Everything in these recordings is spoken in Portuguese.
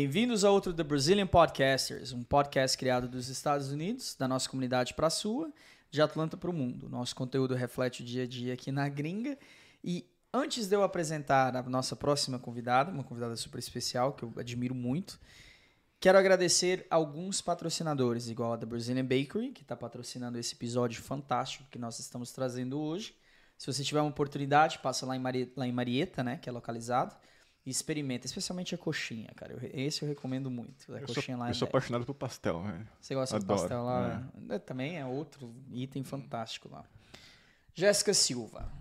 Bem-vindos a outro The Brazilian Podcasters, um podcast criado dos Estados Unidos, da nossa comunidade para a sua, de Atlanta para o mundo. Nosso conteúdo reflete o dia a dia aqui na gringa. E antes de eu apresentar a nossa próxima convidada, uma convidada super especial que eu admiro muito, quero agradecer alguns patrocinadores, igual a The Brazilian Bakery, que está patrocinando esse episódio fantástico que nós estamos trazendo hoje. Se você tiver uma oportunidade, passa lá em, Marieta, lá em Marieta né, que é localizado e experimenta, especialmente a coxinha, cara. Eu, esse eu recomendo muito. A Eu coxinha sou, lá eu é sou 10. apaixonado por pastel, velho. Você gosta Adoro, do pastel lá? É, Também é outro item fantástico lá. Jéssica Silva,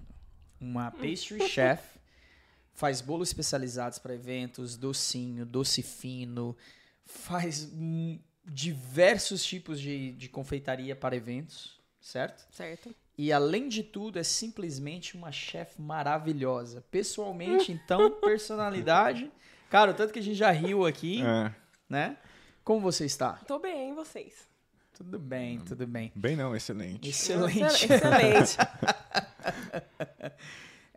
uma pastry chef, faz bolos especializados para eventos, docinho, doce fino, faz diversos tipos de, de confeitaria para eventos, certo? Certo. E além de tudo, é simplesmente uma chefe maravilhosa. Pessoalmente, então, personalidade. Cara, o tanto que a gente já riu aqui, É, né? Como você está? Tô bem, e vocês? Tudo bem, tudo bem. bem não, excelente. Excelente. Excelente.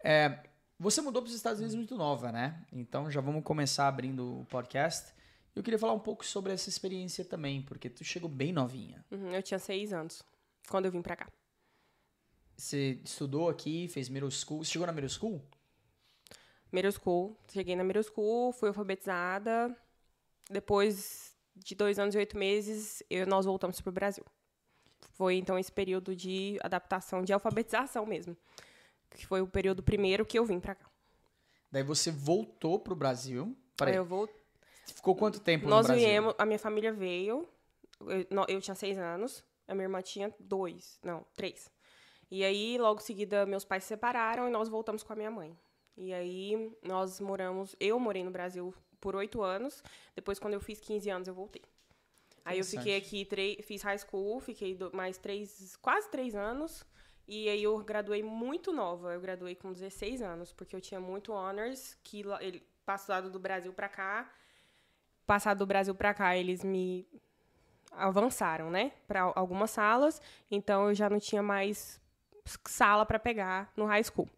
É, você mudou para os Estados Unidos muito nova, né? Então já vamos começar abrindo o podcast. Eu queria falar um pouco sobre essa experiência também, porque tu chegou bem novinha. Uhum, eu tinha seis anos quando eu vim pra cá. Você estudou aqui, fez middle school. Você chegou na middle school? Middle school. Cheguei na middle school, fui alfabetizada. Depois de dois anos e oito meses, eu, nós voltamos pro Brasil. Foi, então, esse período de adaptação, de alfabetização mesmo. Que foi o período primeiro que eu vim pra cá. Daí você voltou pro Brasil. Peraí, Aí eu vou, ficou quanto tempo nós no Brasil? viemos, a minha família veio. Eu, eu tinha seis anos, a minha irmã tinha dois, não, três. E aí, logo em seguida, meus pais se separaram e nós voltamos com a minha mãe. E aí, nós moramos. Eu morei no Brasil por oito anos. Depois, quando eu fiz 15 anos, eu voltei. Aí eu fiquei aqui, fiz high school, fiquei mais três, quase três anos. E aí eu graduei muito nova. Eu graduei com 16 anos, porque eu tinha muito honors, que ele passado do Brasil pra cá. Passado do Brasil pra cá, eles me avançaram, né, para algumas salas. Então eu já não tinha mais sala para pegar no high school.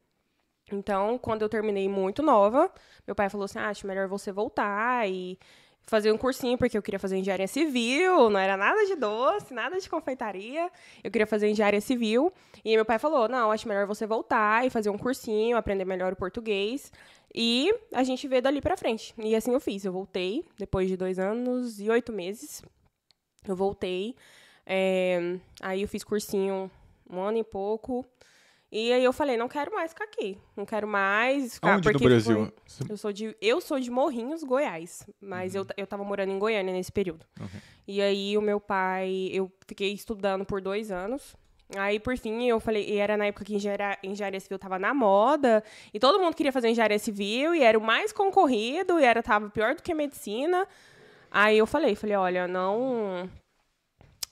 Então, quando eu terminei muito nova, meu pai falou assim: ah, acho melhor você voltar e fazer um cursinho, porque eu queria fazer engenharia civil, não era nada de doce, nada de confeitaria. Eu queria fazer engenharia civil. E meu pai falou: não, acho melhor você voltar e fazer um cursinho, aprender melhor o português. E a gente vê dali pra frente. E assim eu fiz. Eu voltei depois de dois anos e oito meses. Eu voltei. é, aí eu fiz cursinho um ano e pouco. E aí eu falei, não quero mais ficar aqui. Não quero mais ficar Onde no porque Brasil? foi- eu sou de eu sou de Morrinhos, Goiás, mas eu, eu tava morando em Goiânia nesse período. E aí o meu pai, eu fiquei estudando por dois anos. Aí, por fim, eu falei, e era na época que engenharia, engenharia civil tava na moda, e todo mundo queria fazer engenharia civil, e era o mais concorrido, e era tava pior do que medicina. Aí eu falei, falei, olha, não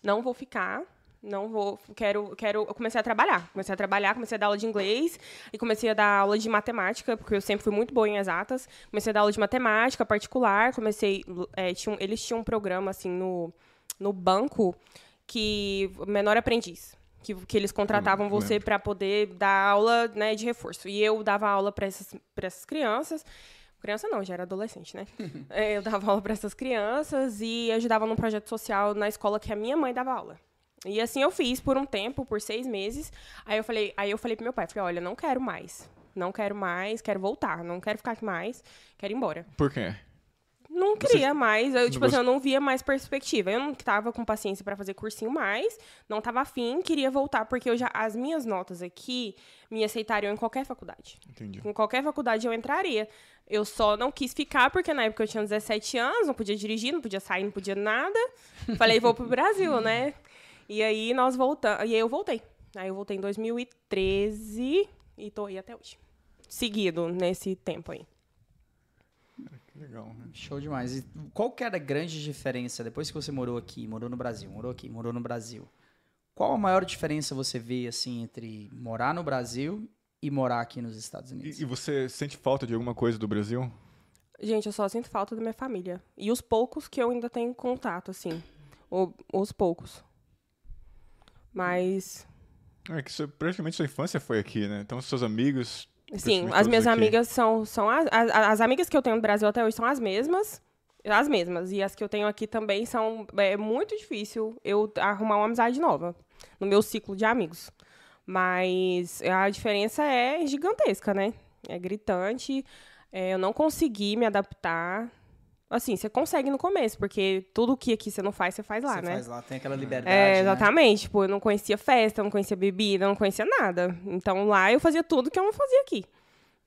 não vou ficar, não vou, quero, quero, eu comecei a trabalhar, comecei a trabalhar, comecei a dar aula de inglês e comecei a dar aula de matemática, porque eu sempre fui muito boa em exatas, comecei a dar aula de matemática particular, comecei, é, eles tinham um programa, assim, no, no banco, que, menor aprendiz, que, que eles contratavam Hum, você para poder dar aula, né, de reforço, e eu dava aula para essas, pra essas crianças, Criança não, já era adolescente, né? É, eu dava aula para essas crianças e ajudava num projeto social na escola que a minha mãe dava aula. E assim eu fiz por um tempo, por seis meses. Aí eu falei, aí eu falei pro meu pai, falei, olha, não quero mais. Não quero mais, quero voltar, não quero ficar aqui mais, quero ir embora. Por quê? Não queria mais, eu, não tipo assim, gost- eu não via mais perspectiva. Eu não tava com paciência pra fazer cursinho mais, não tava afim, queria voltar, porque eu já, as minhas notas aqui me aceitariam em qualquer faculdade. Entendi. Em qualquer faculdade eu entraria. Eu só não quis ficar, porque na época eu tinha 17 anos, não podia dirigir, não podia sair, não podia nada. Falei, vou pro Brasil, né? E aí nós voltamos. E aí eu voltei. Aí eu voltei em 2013 e tô aí até hoje. Seguido nesse tempo aí. Que legal, né? Show demais. E qual que era a grande diferença depois que você morou aqui, morou no Brasil, morou aqui, morou no Brasil? Qual a maior diferença você vê assim entre morar no Brasil e morar aqui nos Estados Unidos? E, e você sente falta de alguma coisa do Brasil? Gente, eu só sinto falta da minha família. E os poucos que eu ainda tenho contato, assim. O- os poucos. Mas É que praticamente sua infância foi aqui, né? Então seus amigos. Sim, as minhas aqui. amigas são, são as, as, as amigas que eu tenho no Brasil até hoje são as mesmas. As mesmas. E as que eu tenho aqui também são. É muito difícil eu arrumar uma amizade nova no meu ciclo de amigos. Mas a diferença é gigantesca, né? É gritante. É, eu não consegui me adaptar. Assim, você consegue no começo, porque tudo que aqui você não faz, você faz lá, você né? faz lá, tem aquela liberdade, É, né? exatamente. Tipo, eu não conhecia festa, eu não conhecia bebida, eu não conhecia nada. Então lá eu fazia tudo que eu não fazia aqui.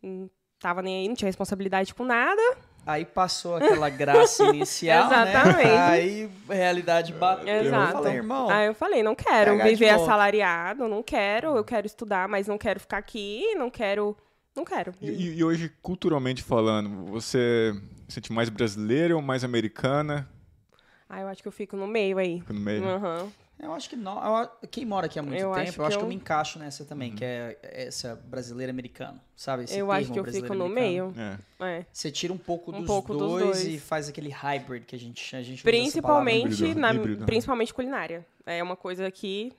Não tava nem aí, não tinha responsabilidade com nada. Aí passou aquela graça inicial, Exatamente. né? Aí a realidade bateu. Eu Exato. falei, irmão, Aí eu falei, não quero viver assalariado, não quero, eu quero estudar, mas não quero ficar aqui, não quero. Não quero. E, e- hoje, culturalmente falando, você sente mais brasileira ou mais americana? Ah, eu acho que eu fico no meio aí. Fica no meio. Aham. eu acho que não, quem mora aqui há muito Eu acho tempo, eu acho que que eu me encaixo nessa também, que é essa brasileira americano, sabe? Esse Eu acho que eu fico brasileiro no meio. É. É. Você tira um pouco, Um dos, pouco dos dois dois. e faz aquele hybrid que a gente, a gente usa essa palavra. Principalmente, Híbrido, na, híbrido, principalmente culinária. É uma coisa que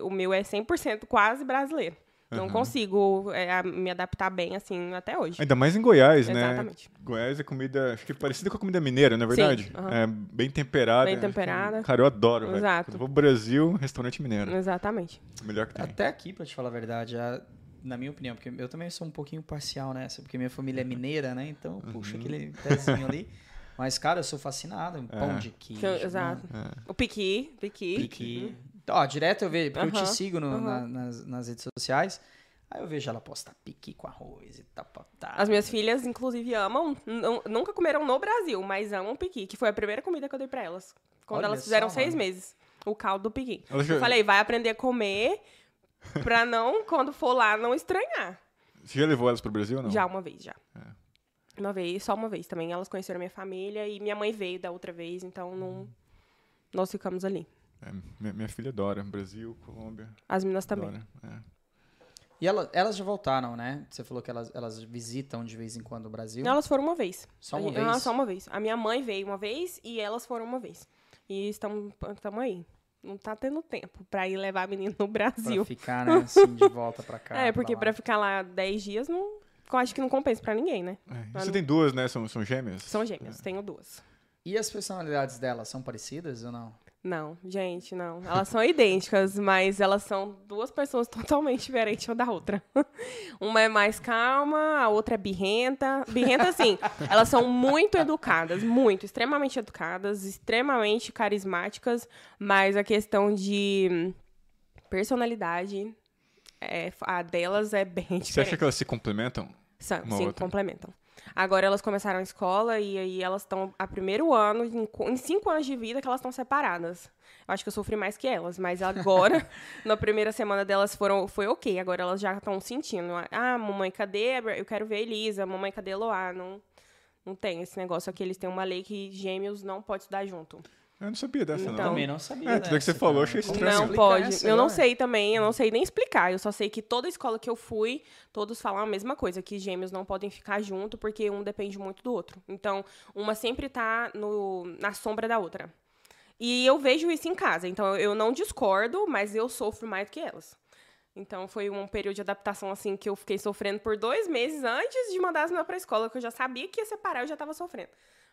o meu é 100% quase brasileiro. Não Aham. consigo é, me adaptar bem assim até hoje. Ainda mais em Goiás, né? Exatamente. Goiás é comida, acho que parecida com a comida mineira, não é verdade? aham. É bem temperada. Bem acho que- temperada. Cara, eu adoro, velho. Exato. Quando eu vou pro Brasil, restaurante mineiro. Exatamente. Melhor que tem. Até aqui, pra te falar a verdade, a- na minha opinião, porque eu também sou um pouquinho parcial nessa, porque minha família é mineira, né? Então, Uhum. aquele pezinho ali. Mas, cara, eu sou fascinado. Pão É. de queijo. Exato. mano, O piqui, piqui. Piqui. Ó, direto eu vejo, porque eu te sigo no- aham. na- nas, nas redes sociais. Aí eu vejo ela postar piqui com arroz e tal. As minhas filhas, inclusive, amam. nu- Nunca comeram no Brasil, mas amam piqui, que foi a primeira comida que eu dei pra elas. Quando Olha elas fizeram só, seis mano. meses. O caldo do piqui. Já- Eu falei, vai aprender a comer pra não, quando for lá, não estranhar. Você já levou elas pro Brasil ou não? Já uma vez, já. É. Uma vez, só uma vez também. Elas conheceram a minha família e minha mãe veio da outra vez, então não. Nós ficamos ali. É, minha, minha filha adora. Brasil, Colômbia. As meninas também. Adora. É. E ela- elas já voltaram, né? Você falou que elas, elas visitam de vez em quando o Brasil. Elas foram uma vez. Só uma gente- vez? Ah, só uma vez. A minha mãe veio uma vez e elas foram uma vez. E estamos aí. Não tá tendo tempo pra ir levar a menina no Pra Brasil. ficar, né, assim, de volta pra cá. é, porque pra ficar lá 10 dias, não, eu acho que não compensa pra ninguém, né? É. Você não- tem duas, né? São, são gêmeas? São gêmeas, tenho duas. E as personalidades delas são parecidas ou não? Não, gente, não. Elas são idênticas, mas elas são duas pessoas totalmente diferentes uma da outra. Uma é mais calma, a outra é birrenta. Birrenta, assim, elas são muito educadas, muito, extremamente educadas, extremamente carismáticas, mas a questão de personalidade, é, a delas é bem diferente. Você acha que elas se complementam? São, sim, outra? complementam. Agora elas começaram a escola e aí elas estão a primeiro ano, em, em cinco anos de vida, que elas estão separadas. Eu acho que eu sofri mais que elas, mas agora, na primeira semana delas foram, foi ok. Agora elas já estão sentindo. Ah, mamãe, cadê? Eu quero ver a Elisa. Mamãe, cadê a Eloá? Não, não tem esse negócio aqui. Eles têm uma lei que gêmeos não podem estudar junto. Eu não sabia dessa, Então, não. Também não sabia. É, tudo que dessa, você falou, cara. achei estranho. Não pode. essa eu não agora? sei também, eu não sei nem explicar. Eu só sei que toda escola que eu fui, todos falam a mesma coisa, que gêmeos não podem ficar junto porque um depende muito do outro. Então, uma sempre tá no, na sombra da outra. E eu vejo isso em casa. Então, eu não discordo, mas eu sofro mais do que elas. Então, foi um período de adaptação, assim, que eu fiquei sofrendo por dois meses antes de mandar as meninas pra escola, que eu já sabia que ia separar, eu já tava sofrendo.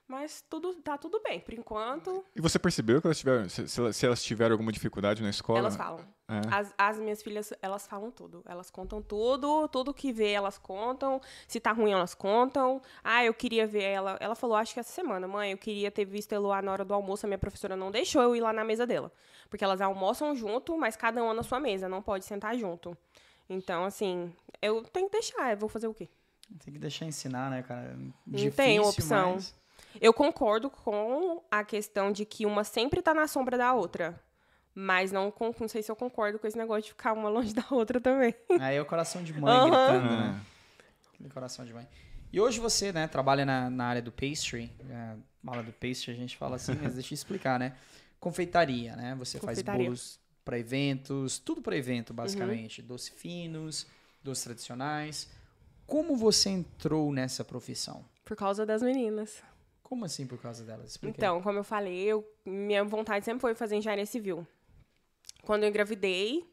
Mas tudo tá tudo bem, por enquanto. E você percebeu que elas tiveram, se, se elas- tiveram alguma dificuldade na escola? Elas falam. É. As, as minhas filhas, elas falam tudo. Elas contam tudo, tudo que vê, elas contam. Se tá ruim, elas contam. Ah, eu queria ver ela. Ela falou, acho que essa semana, mãe, eu queria ter visto a Eloá na hora do almoço. A minha professora não deixou eu ir lá na mesa dela. Porque elas almoçam junto, mas cada uma na sua mesa, não pode sentar junto. Então, assim, eu tenho que deixar. Eu vou fazer o quê? Tem que deixar ensinar, né, cara? Não tem opção. mas- Eu concordo com a questão de que uma sempre tá na sombra da outra. Mas não, não sei se eu concordo com esse negócio de ficar uma longe da outra também. Aí é o coração de mãe Aham. gritando, né? Aquele coração de mãe. E hoje você, né, trabalha na, na área do pastry. É, mala do pastry a gente fala assim, mas deixa eu explicar, né? Confeitaria, né? Você faz Confeitaria. bolos para eventos, tudo para evento, Uhum. basicamente. Doces finos, doces tradicionais. Como você entrou nessa profissão? Por causa das meninas. Como assim por causa delas? Então, como eu falei, eu, minha vontade sempre foi fazer engenharia civil. Quando eu engravidei,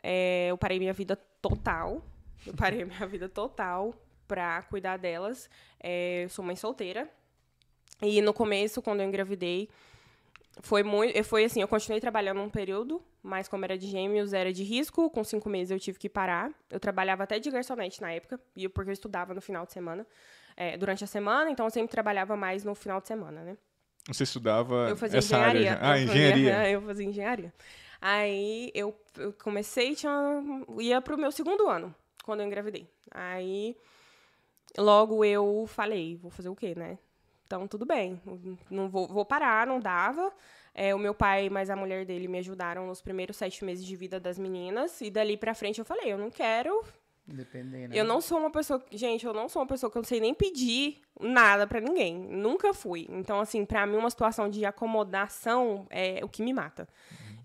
é, eu parei minha vida total. Eu parei minha vida total pra cuidar delas. É, eu sou mãe solteira. E no começo, quando eu engravidei, foi muito. Foi assim, eu continuei trabalhando um período, mas como era de gêmeos, era de risco. Com cinco meses eu tive que parar. Eu trabalhava até de garçonete na época, porque eu estudava no final de semana. É, durante a semana, então eu sempre trabalhava mais no final de semana, né? Você estudava Eu fazia essa engenharia. área? Ah, eu fazia- engenharia. eu fazia engenharia. Aí eu, eu comecei, tinha, ia pro meu segundo ano, quando eu engravidei. Aí logo eu falei, vou fazer o quê, né? Então tudo bem, não vou, vou parar, não dava. É, o meu pai mais a mulher dele me ajudaram nos primeiros sete meses de vida das meninas. E dali pra frente eu falei, eu não quero Depender, né? eu não sou uma pessoa. Gente, eu não sou uma pessoa que eu não sei nem pedir nada pra ninguém. Nunca fui. Então, assim, pra mim, uma situação de acomodação é o que me mata.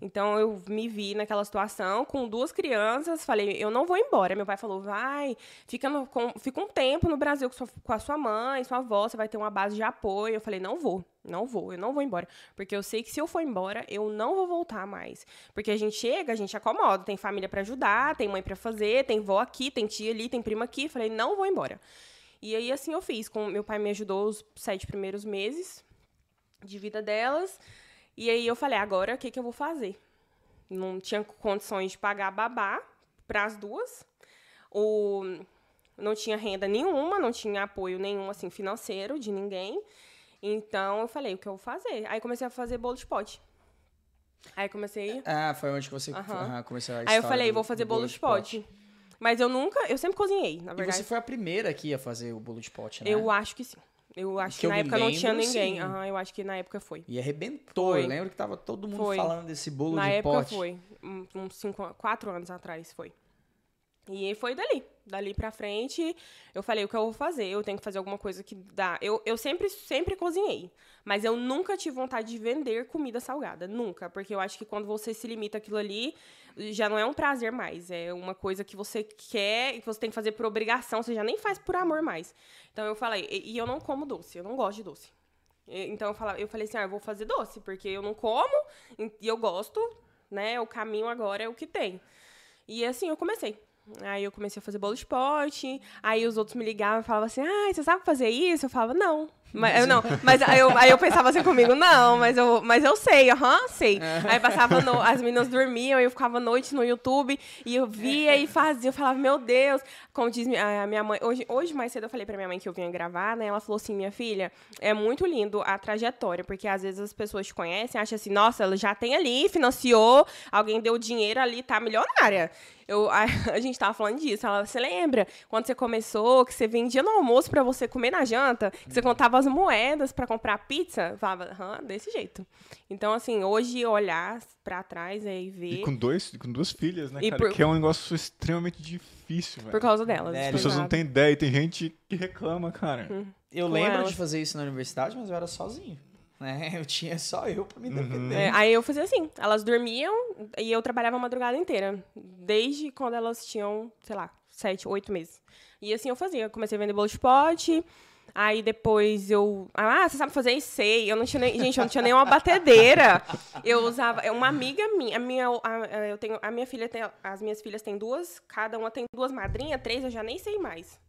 Então, eu me vi naquela situação com duas crianças. Falei, eu não vou embora. Meu pai falou, vai, fica, no- com- fica um tempo no Brasil com, sua- com a sua mãe, sua avó, você vai ter uma base de apoio. Eu falei, não vou. Não vou, eu não vou embora. Porque eu sei que se eu for embora, eu não vou voltar mais. Porque a gente chega, a gente acomoda, tem família pra ajudar, tem mãe pra fazer, tem vó aqui, tem tia ali, tem prima aqui. Falei, não vou embora. E aí, assim, eu fiz. Com, meu pai me ajudou os sete primeiros meses de vida delas. E aí eu falei, agora o que, que eu vou fazer? Não tinha condições de pagar babá para as duas. O, não tinha renda nenhuma, não tinha apoio nenhum, assim, financeiro de ninguém. Então, eu falei, o que eu vou fazer? Aí comecei a fazer bolo de pote. Aí comecei... Ah, foi onde que você Aham. aham, começou a Aí eu falei, do- vou fazer do bolo de pote. Mas eu nunca... Eu sempre cozinhei, na E verdade. você foi a primeira aqui a fazer o bolo de pote, né? Eu acho que sim. Eu acho Que que, na época não tinha lembro, ninguém. sim. Aham, eu acho que na época foi. E arrebentou. Foi. Eu lembro que tava todo mundo Foi. falando desse bolo na de época pote. foi. Um- Uns cinco, quatro anos atrás foi. E foi dali. Dali pra frente, eu falei, o que eu vou fazer? Eu tenho que fazer alguma coisa que dá. Eu, eu sempre, sempre cozinhei. Mas eu nunca tive vontade de vender comida salgada. Nunca. Porque eu acho que quando você se limita aquilo ali, já não é um prazer mais. É uma coisa que você quer e que você tem que fazer por obrigação. Você já nem faz por amor mais. Então eu falei, e, e eu não como doce. Eu não gosto de doce. E- Então eu, falava, eu falei assim, ah, eu vou fazer doce, porque eu não como e eu gosto, né? O caminho agora é o que tem. E assim eu comecei. Aí eu comecei a fazer bolo de pote, aí os outros me ligavam e falavam assim, ah, você sabe fazer isso? Eu falava, não. Mas, eu não, mas aí eu, aí eu pensava assim comigo, não, mas eu, mas eu sei, aham, sei. Aí passava, no- as meninas dormiam, eu ficava à noite no YouTube, e eu via e fazia, eu falava, meu Deus, como diz a minha mãe, hoje, hoje mais cedo eu falei pra minha mãe que eu vinha gravar, né, ela falou assim, minha filha, é muito lindo a trajetória, porque às vezes as pessoas te conhecem, acham assim, nossa, ela já tem ali, financiou, alguém deu dinheiro ali, tá milionária. Eu, a, a gente tava falando disso. Ela, você lembra quando você começou, que você vendia no almoço pra você comer na janta, que você contava as moedas pra comprar pizza? Eu falava, aham, desse jeito. Então, assim, hoje olhar pra trás é, e ver E com, dois, com duas filhas, né, E cara? por- Que é um negócio extremamente difícil, velho. por causa delas. É, As pessoas não têm ideia e tem gente que reclama, cara. Eu Com lembro elas. de fazer isso na universidade, mas eu era sozinho. Né? Eu tinha só eu pra me defender. É, aí eu fazia assim, elas dormiam e eu trabalhava a madrugada inteira. Desde quando elas tinham, sei lá, sete, oito meses. E assim eu fazia. Eu comecei a vender bolo de pote. Aí depois eu. Ah, você sabe fazer isso? Sei. Eu não tinha nem. Gente, eu não tinha nem uma batedeira. Eu usava. é Uma amiga minha. A minha, a, a- eu tenho, a minha filha tem. As minhas filhas têm duas. Cada uma tem duas madrinhas, três, eu já nem sei mais.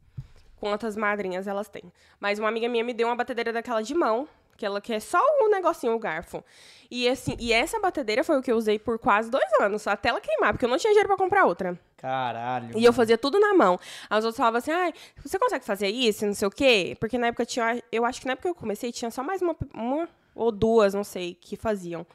quantas madrinhas elas têm. Mas uma amiga minha me deu uma batedeira daquela de mão, que ela quer só um negocinho, o garfo. E assim, e essa batedeira foi o que eu usei por quase dois anos, até ela queimar, porque eu não tinha dinheiro pra comprar outra. Caralho. E eu fazia tudo na mão. As outras falavam assim, ai, você consegue fazer isso, não sei o quê? Porque na época tinha, eu acho que na época que eu comecei tinha só mais uma, uma ou duas, não sei, que faziam.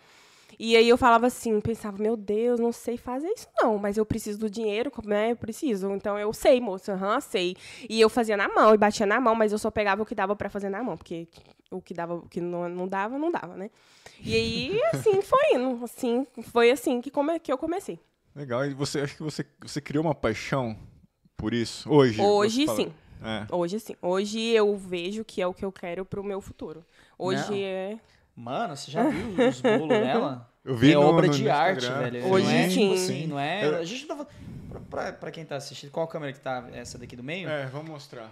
E aí eu falava assim, pensava, meu Deus, não sei fazer isso não, mas eu preciso do dinheiro, né? Eu preciso. Então eu sei, moça, aham, sei. E eu fazia na mão, e batia na mão, mas eu só pegava o que dava pra fazer na mão, porque o que dava, o que não, não dava, não dava, né? E aí, assim, foi indo. Assim, foi assim que, come, que eu comecei. Legal. E você acha que você, você criou uma paixão por isso? Hoje? Hoje, sim. É. Hoje, sim. Hoje eu vejo que é o que eu quero pro meu futuro. Hoje Não. é... Mano, você já viu os bolos dela? Eu vi é no- obra no- de no arte, Instagram. velho. Hoje não é, sim. tipo assim, não é. Eu- A gente não tá falando. Pra, pra, pra quem tá assistindo, qual câmera que tá? Essa daqui do meio? É, vamos mostrar.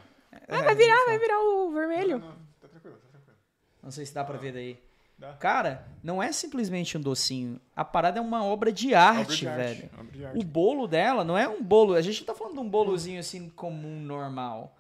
É, vai virar, vai virar o vermelho. Não, não, tá tranquilo, tá tranquilo. Não sei se dá pra ver daí. Dá. Cara, não é simplesmente um docinho. A parada é uma obra de arte, Obra de arte, velho. obra de arte. O bolo dela não é um bolo. A gente não tá falando de um bolozinho assim comum, normal.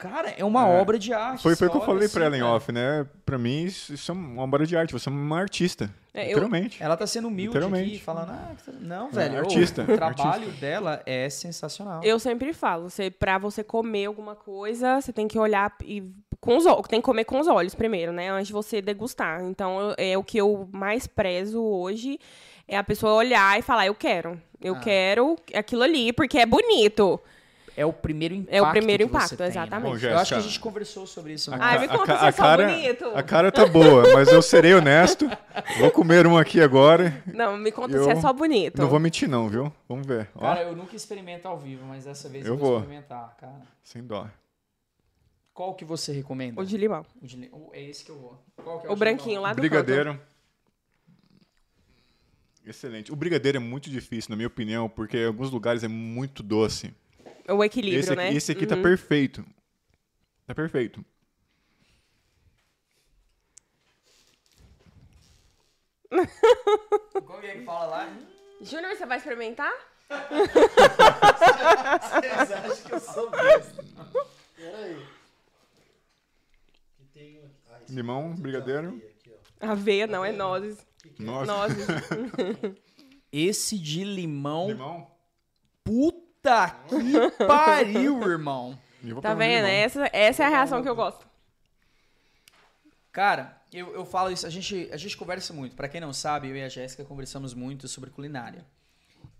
Cara, é uma É. obra de arte. Foi, foi o que eu falei assim, pra ela em cara. off, né? Pra mim, isso, é uma obra de arte. Você é uma artista. É, eu- literalmente. Ela tá sendo humilde Literalmente. aqui, falando, ah, não, É, velho, ô, artista, o trabalho dela é sensacional. Eu sempre falo, você, pra você comer alguma coisa, você tem que olhar e com os olhos, tem que comer com os olhos primeiro, né? Antes de você degustar. Então, eu- é o que eu mais prezo hoje é a pessoa olhar e falar, eu quero. Eu Ah. quero aquilo ali, porque é bonito. É o primeiro impacto. É o primeiro impacto, tem, né? exatamente. Bom, Eu Jéssica, acho que a gente conversou sobre isso. a, né? Ai, me a conta é a só cara, bonito. A cara tá boa, mas eu serei honesto. Vou comer um aqui agora. Não, me conta Eu se é só bonito. Não vou mentir não, viu? Vamos ver. Ó, Cara, eu nunca experimento ao vivo, mas dessa vez eu, Eu vou, experimentar, cara. sem dó. Qual que você recomenda? O de limão. O de li- o- É esse que eu vou. Qual que é O de branquinho limão? lá do Brigadeiro. Excelente. O brigadeiro é muito difícil, na minha opinião, porque em alguns lugares é muito doce. Canto. O equilíbrio, esse aqui, né? esse aqui tá Uhum. perfeito. Tá perfeito. Como é que fala lá? Júnior, você vai experimentar? Vocês acham que eu sou besta? Peraí. Tem ah, Limão, brigadeiro. Aveia, não, é nozes. Nossa. Nozes. Esse de limão, Limão. puta que pariu, irmão. Tá vendo? limão. Essa, essa é a reação que eu gosto. Cara, eu, eu falo isso, a gente, a gente conversa muito. Pra quem não sabe, eu e a Jéssica conversamos muito sobre culinária.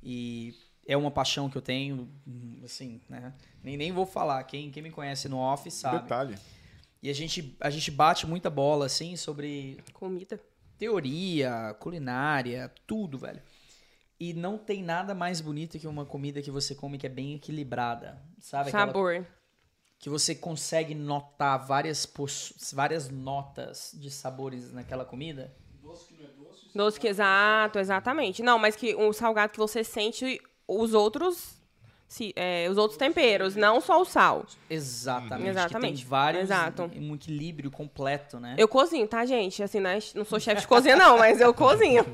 E é uma paixão que eu tenho, assim, né? Nem, nem vou falar. Quem, quem me conhece no off sabe. Detalhe. E a gente, a gente bate muita bola, assim, sobre Comida. teoria, culinária, tudo, velho. E não tem nada mais bonito que uma comida que você come que é bem equilibrada, sabe? Aquela- Sabor. que você consegue notar várias, várias notas de sabores naquela comida. Doce que exato, exatamente. Não, mas que o salgado que você sente os outros se, é, os outros temperos, não só o sal. Exatamente. Exatamente. Tem vários, Exato. um equilíbrio completo, né? Eu cozinho, tá, gente? Assim, né? não sou chefe de cozinha, não, mas eu cozinho.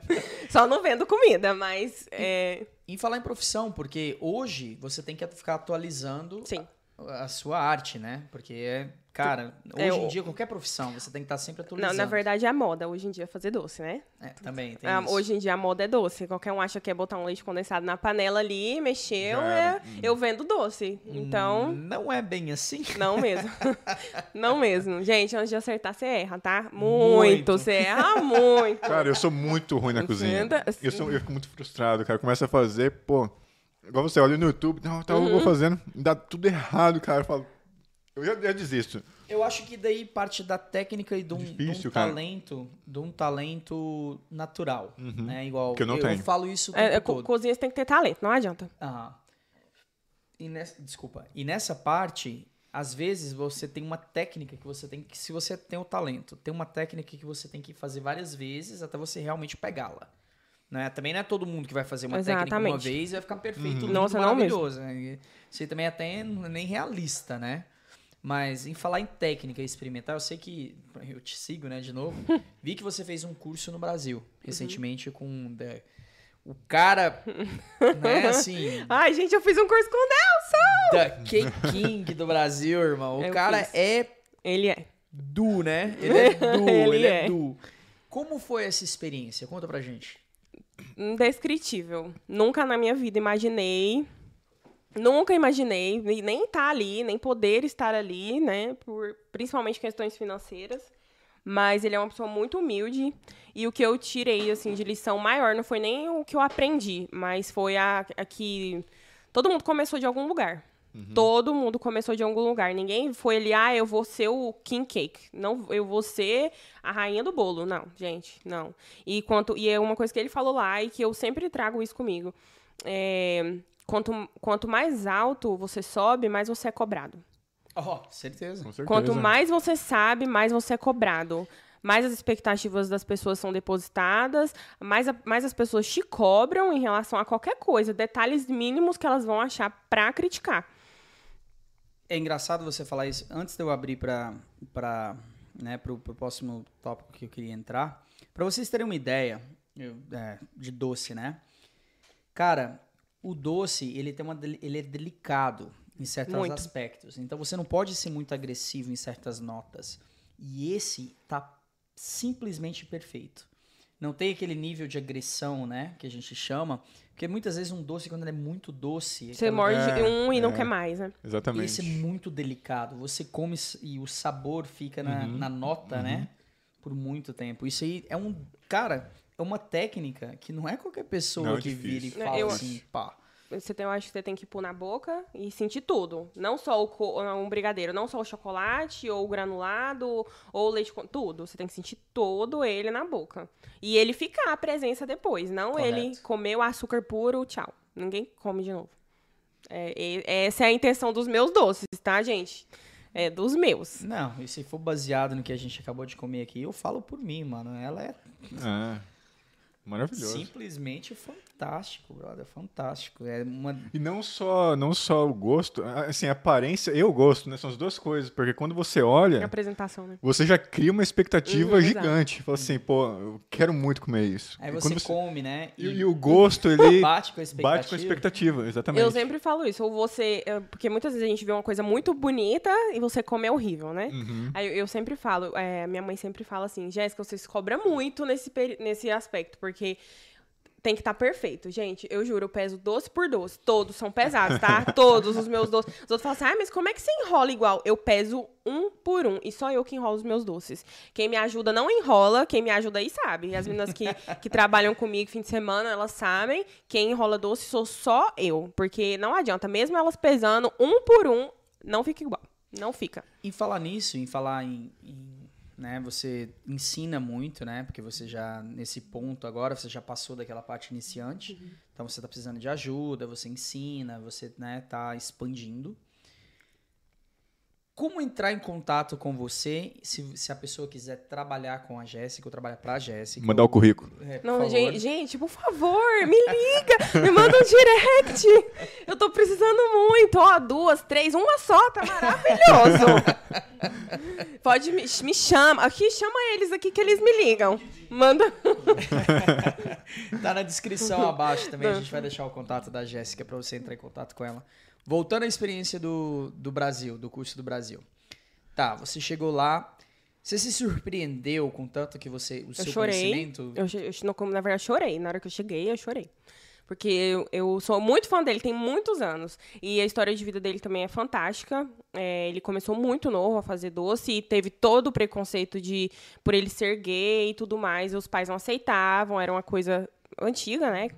Só não vendo comida, mas. É... Em falar em profissão, porque hoje você tem que ficar atualizando Sim. a sua arte, né? Porque é, cara, hoje É, em o- dia qualquer profissão você tem que estar sempre Não, atualizando. na verdade é a moda hoje em dia fazer doce, né? É, também tem Ah, isso. hoje em dia a moda é doce. Qualquer um acha que é botar um leite condensado na panela ali, mexeu, Já é, era. eu vendo doce. Então, não é bem assim. não mesmo. não mesmo. Gente, antes de acertar, você erra, tá? Muito. Muito. Você erra muito. Cara, eu sou muito ruim na cozinha. Eu, sou, eu fico muito frustrado, cara. Começa a fazer, pô. Igual você olha no YouTube, não, tá, eu Uhum. vou fazendo. Dá tudo errado, cara. Eu falo. Eu já, já desisto. Eu acho que daí parte da técnica e de um, de um Difícil, talento, de um talento natural, né? Igual Uhum. Que eu não eu tenho. falo isso É, é, co- todo. cozinha você tem que ter talento, não adianta. Aham. E nessa, desculpa. E nessa parte, às vezes você tem uma técnica que você tem que, se você tem o talento, tem uma técnica que você tem que fazer várias vezes até você realmente pegá-la. Né? Também não é todo mundo que vai fazer uma técnica uma Exatamente. vez e vai ficar perfeito, lindo, Nossa, não mesmo. maravilhoso. né? Isso aí também é até nem realista, né? Mas em falar em técnica experimental, eu sei que eu te sigo, né, de novo. Vi que você fez um curso no Brasil recentemente com the- o cara, né, assim, Ai, gente, eu fiz um curso com o The Cake King do Brasil, irmão. O Eu cara fiz. é Ele é. du, né? Ele é du, ele, Ele é. é. du. Como foi essa experiência? Conta pra gente. Indescritível. Nunca na minha vida imaginei. Nunca imaginei nem- estar ali, nem poder estar ali, né? Por principalmente questões financeiras. Mas ele é uma pessoa muito humilde. E o que eu tirei, assim, de lição maior não foi nem o que eu aprendi, mas foi a, a que todo mundo começou de algum lugar. Todo mundo começou de algum lugar. Ninguém foi ali, ah, eu vou ser o king cake. Não, eu vou ser a rainha do bolo. Não, gente, não. E, quanto, e é uma coisa que ele falou lá e que eu sempre trago isso comigo. É, quanto, quanto mais alto você sobe, mais você é cobrado. Ó, certeza. Com certeza. Quanto mais você sabe, mais você é cobrado. Mais as expectativas das pessoas são depositadas, mais, a- mais as pessoas te cobram em relação a qualquer coisa, detalhes mínimos que elas vão achar pra criticar. É engraçado você falar isso. Antes de eu abrir para para né, pro próximo tópico que eu queria entrar, Pra vocês terem uma ideia é, de doce, né? Cara, o doce ele tem uma ele é delicado em certos Muito. aspectos. Então você não pode ser muito agressivo em certas notas. E esse tá simplesmente perfeito. Não tem aquele nível de agressão, né, que a gente chama, porque muitas vezes um doce quando ele é muito doce, Você aquela- morde É, um e não é. quer mais, né? Exatamente. esse é muito delicado. Você come e o sabor fica na, na nota, né? Por muito tempo. Isso aí é um. Cara, é uma técnica que não é qualquer pessoa Não, é que vira e difícil. fala Eu- assim, pá. Você tem, eu acho que você tem que pôr na boca e sentir tudo. Não só o co- um brigadeiro, não só o chocolate, ou o granulado, ou o leite com. Tudo. Você tem que sentir todo ele na boca. E ele ficar a presença depois. Não Correto. ele comer o açúcar puro, tchau. Ninguém come de novo. É, e- essa é a intenção dos meus doces, tá, gente? É dos meus. Não, e se for baseado no que a gente acabou de comer aqui, eu falo por mim, mano. Ela é É. Maravilhoso. simplesmente fantástico, brother. Fantástico. É uma. E não só, não só o gosto, assim, a aparência e o gosto, né? São as duas coisas. Porque quando você A olha, apresentação, né? você já cria uma expectativa Uhum, gigante. Fala assim, pô, eu quero muito comer isso. Aí você, quando come, né? E, e o gosto, ele bate com a expectativa. bate com a expectativa, exatamente. Eu sempre falo isso. Ou você. Porque muitas vezes a gente vê uma coisa muito bonita e você come é horrível, né? Uhum. Aí eu, sempre falo, é, minha mãe sempre fala assim, Jéssica, você se cobra muito nesse, nesse aspecto, porque tem que estar perfeito. Gente, eu juro, eu peso doce por doce. Todos são pesados, tá? Todos os meus doces. Os outros falam assim, ah, mas como é que você enrola igual? Eu peso um por um. E só eu que enrolo os meus doces. Quem me ajuda não enrola, quem me ajuda aí sabe. As meninas que, que trabalham comigo fim de semana, elas sabem. Quem enrola doce sou só eu. Porque não adianta, mesmo elas pesando um por um, não fica igual. Não fica. Em falar nisso, em falar em, em, né, você ensina muito, né? Porque você já, nesse ponto agora, você já passou daquela parte iniciante. Então você tá precisando de ajuda, você ensina, você, né, tá expandindo. Como entrar em contato com você se, se a pessoa quiser trabalhar com a Jéssica ou trabalhar pra Jéssica? Mandar o currículo. É, por Não, favor. gente, gente, por favor, me liga, me manda um direct. Eu tô precisando muito. Ó, duas, três, uma só, tá maravilhoso. Pode me, me chama. Aqui, chama eles aqui que eles me ligam. Manda. Tá na descrição abaixo também, a gente vai deixar o contato da Jéssica pra você entrar em contato com ela. Voltando à experiência do, do Brasil, do curso do Brasil. Tá, você chegou lá, você se surpreendeu com tanto que você, o Eu seu chorei. conhecimento... Eu, eu, na verdade, chorei. Na hora que eu cheguei, eu chorei. Porque eu, eu sou muito fã dele, tem muitos anos. E a história de vida dele também é fantástica. É, ele começou muito novo a fazer doce e teve todo o preconceito de por ele ser gay e tudo mais. E os pais não aceitavam, era uma coisa antiga, né?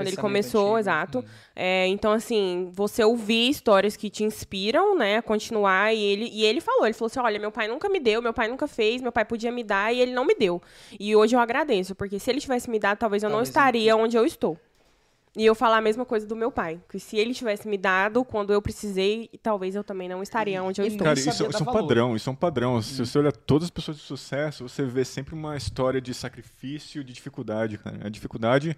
Quando ele pensamento começou, antigo. exato. É, então, assim, você ouvir histórias que te inspiram, né, a continuar. E ele, e ele falou, ele falou assim, olha, meu pai nunca me deu, meu pai nunca fez, meu pai podia me dar e ele não me deu. E hoje eu agradeço, porque se ele tivesse me dado, talvez eu não Talvez estaria onde eu estou. E eu falar a mesma coisa do meu pai. Que se ele tivesse me dado quando eu precisei, talvez eu também não estaria onde eu E estou. Cara, isso, isso é um valor. padrão, isso é um padrão. Se você olha todas as pessoas de sucesso, você vê sempre uma história de sacrifício, de dificuldade, cara. A dificuldade,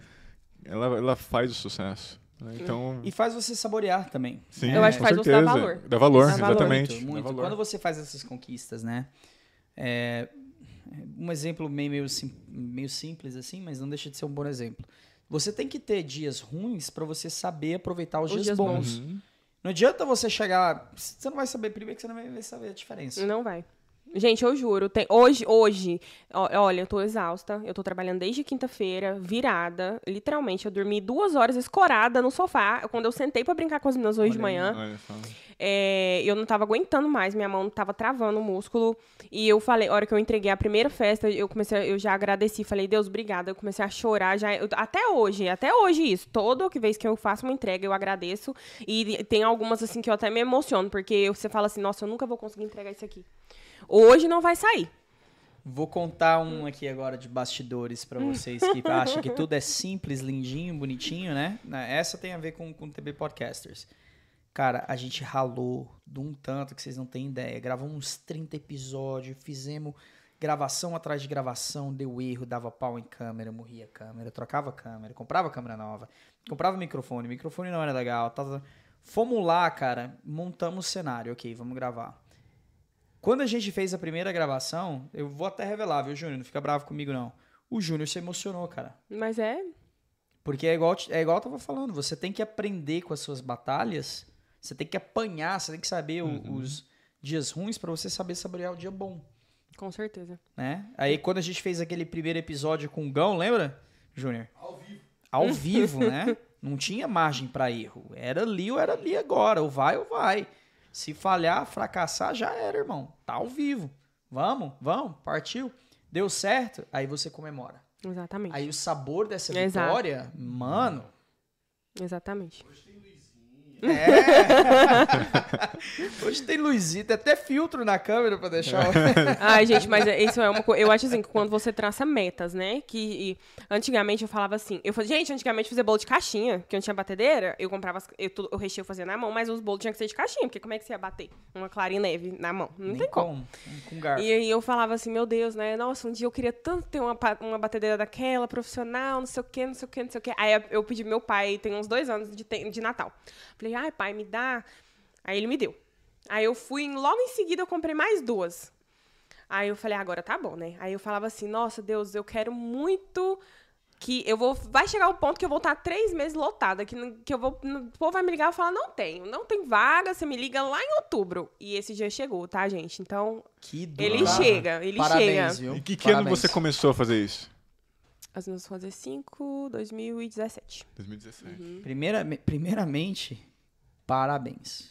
ela, ela faz o sucesso. né? Então, E faz você saborear também. sim, Eu acho que faz você certeza. dar valor. Dá valor, Dá valor. exatamente. Muito, Dá muito. valor. Quando você faz essas conquistas, né? É, um exemplo meio, meio, sim- meio simples assim, mas não deixa de ser um bom exemplo. Você tem que ter dias ruins para você saber aproveitar os, Os dias, dias bons. Uhum. Não adianta você chegar. Você não vai saber, primeiro que você não vai saber a diferença. Não vai. Gente, eu juro, tem, hoje, hoje, ó, olha, eu tô exausta, eu tô trabalhando desde quinta-feira, virada, literalmente, eu dormi duas horas escorada no sofá, quando eu sentei pra brincar com as meninas hoje de Olha aí. manhã, é, eu não tava aguentando mais, minha mão tava travando o músculo, e eu falei, a hora que eu entreguei a primeira festa, eu comecei, eu já agradeci, falei, Deus, obrigada, eu comecei a chorar, já, eu- até hoje, até hoje isso, toda vez que eu faço uma entrega, eu agradeço, e tem algumas, assim, que eu até me emociono, porque você fala assim, nossa, eu nunca vou conseguir entregar isso aqui. Hoje não vai sair. Vou contar um aqui agora de bastidores pra vocês que acham que tudo é simples, lindinho, bonitinho, né? Essa tem a ver com o TB Podcasters. Cara, a gente ralou de um tanto que vocês não têm ideia. Gravamos uns 30 episódios, fizemos gravação atrás de gravação, deu erro, dava pau em câmera, morria a câmera, trocava a câmera, comprava câmera nova, comprava microfone, microfone não era legal. Tá, tá. Fomos lá, cara, montamos o cenário, ok, vamos gravar. Quando a gente fez a primeira gravação, eu vou até revelar, viu, Júnior? Não fica bravo comigo, não. O Júnior se emocionou, cara. Mas é. Porque é igual, é igual eu tava falando, você tem que aprender com as suas batalhas, você tem que apanhar, você tem que saber o- os dias ruins pra você saber saborear o dia bom, Com certeza. né? Aí quando a gente fez aquele primeiro episódio com o Gão, lembra, Júnior? Ao vivo. Ao vivo, né? Não tinha margem pra erro. Era ali ou era ali agora, ou vai ou vai. Se falhar, fracassar, já era, irmão. Tá ao vivo. Vamos, vamos, partiu. Deu certo, aí você comemora. Exatamente. Aí o sabor dessa Exato. vitória, mano, Exatamente. É. Hoje tem luzinha, tem até filtro na câmera pra deixar. o- Ai, gente, mas é- isso é uma coisa. Eu acho assim, que quando você traça metas, né? Que e, antigamente eu falava assim. Eu falei, gente, antigamente fazer bolo de caixinha, que eu não tinha batedeira, eu comprava. as- Eu, tudo- eu recheio fazia na mão, mas os bolos tinham que ser de caixinha, porque como é que você ia bater uma clara em neve na mão? Não Nem tem como. como. Com garfo. E aí eu falava assim, meu Deus, né? Nossa, um dia eu queria tanto ter uma, uma batedeira daquela, profissional, não sei o quê, não sei o quê, não sei o quê. Aí eu- pedi pro meu pai, tem uns dois anos de, de Natal. Falei, ai, pai, me dá. Aí ele me deu. Aí eu fui, logo em seguida eu comprei mais duas. Aí eu falei, agora tá bom, né? Aí eu falava assim, nossa, Deus, eu quero muito que eu vou. Vai chegar o ponto que eu vou estar três meses lotada, que, que eu vou. O povo vai me ligar e falar, não tenho, não tem vaga, você me liga lá em outubro. E esse dia chegou, tá, gente? Então, Que do ele chega, ele Parabéns, chega. viu? E que, que ano você começou a fazer isso? As minhas fazer 5, 2017. 2017. Primeira, primeiramente, parabéns.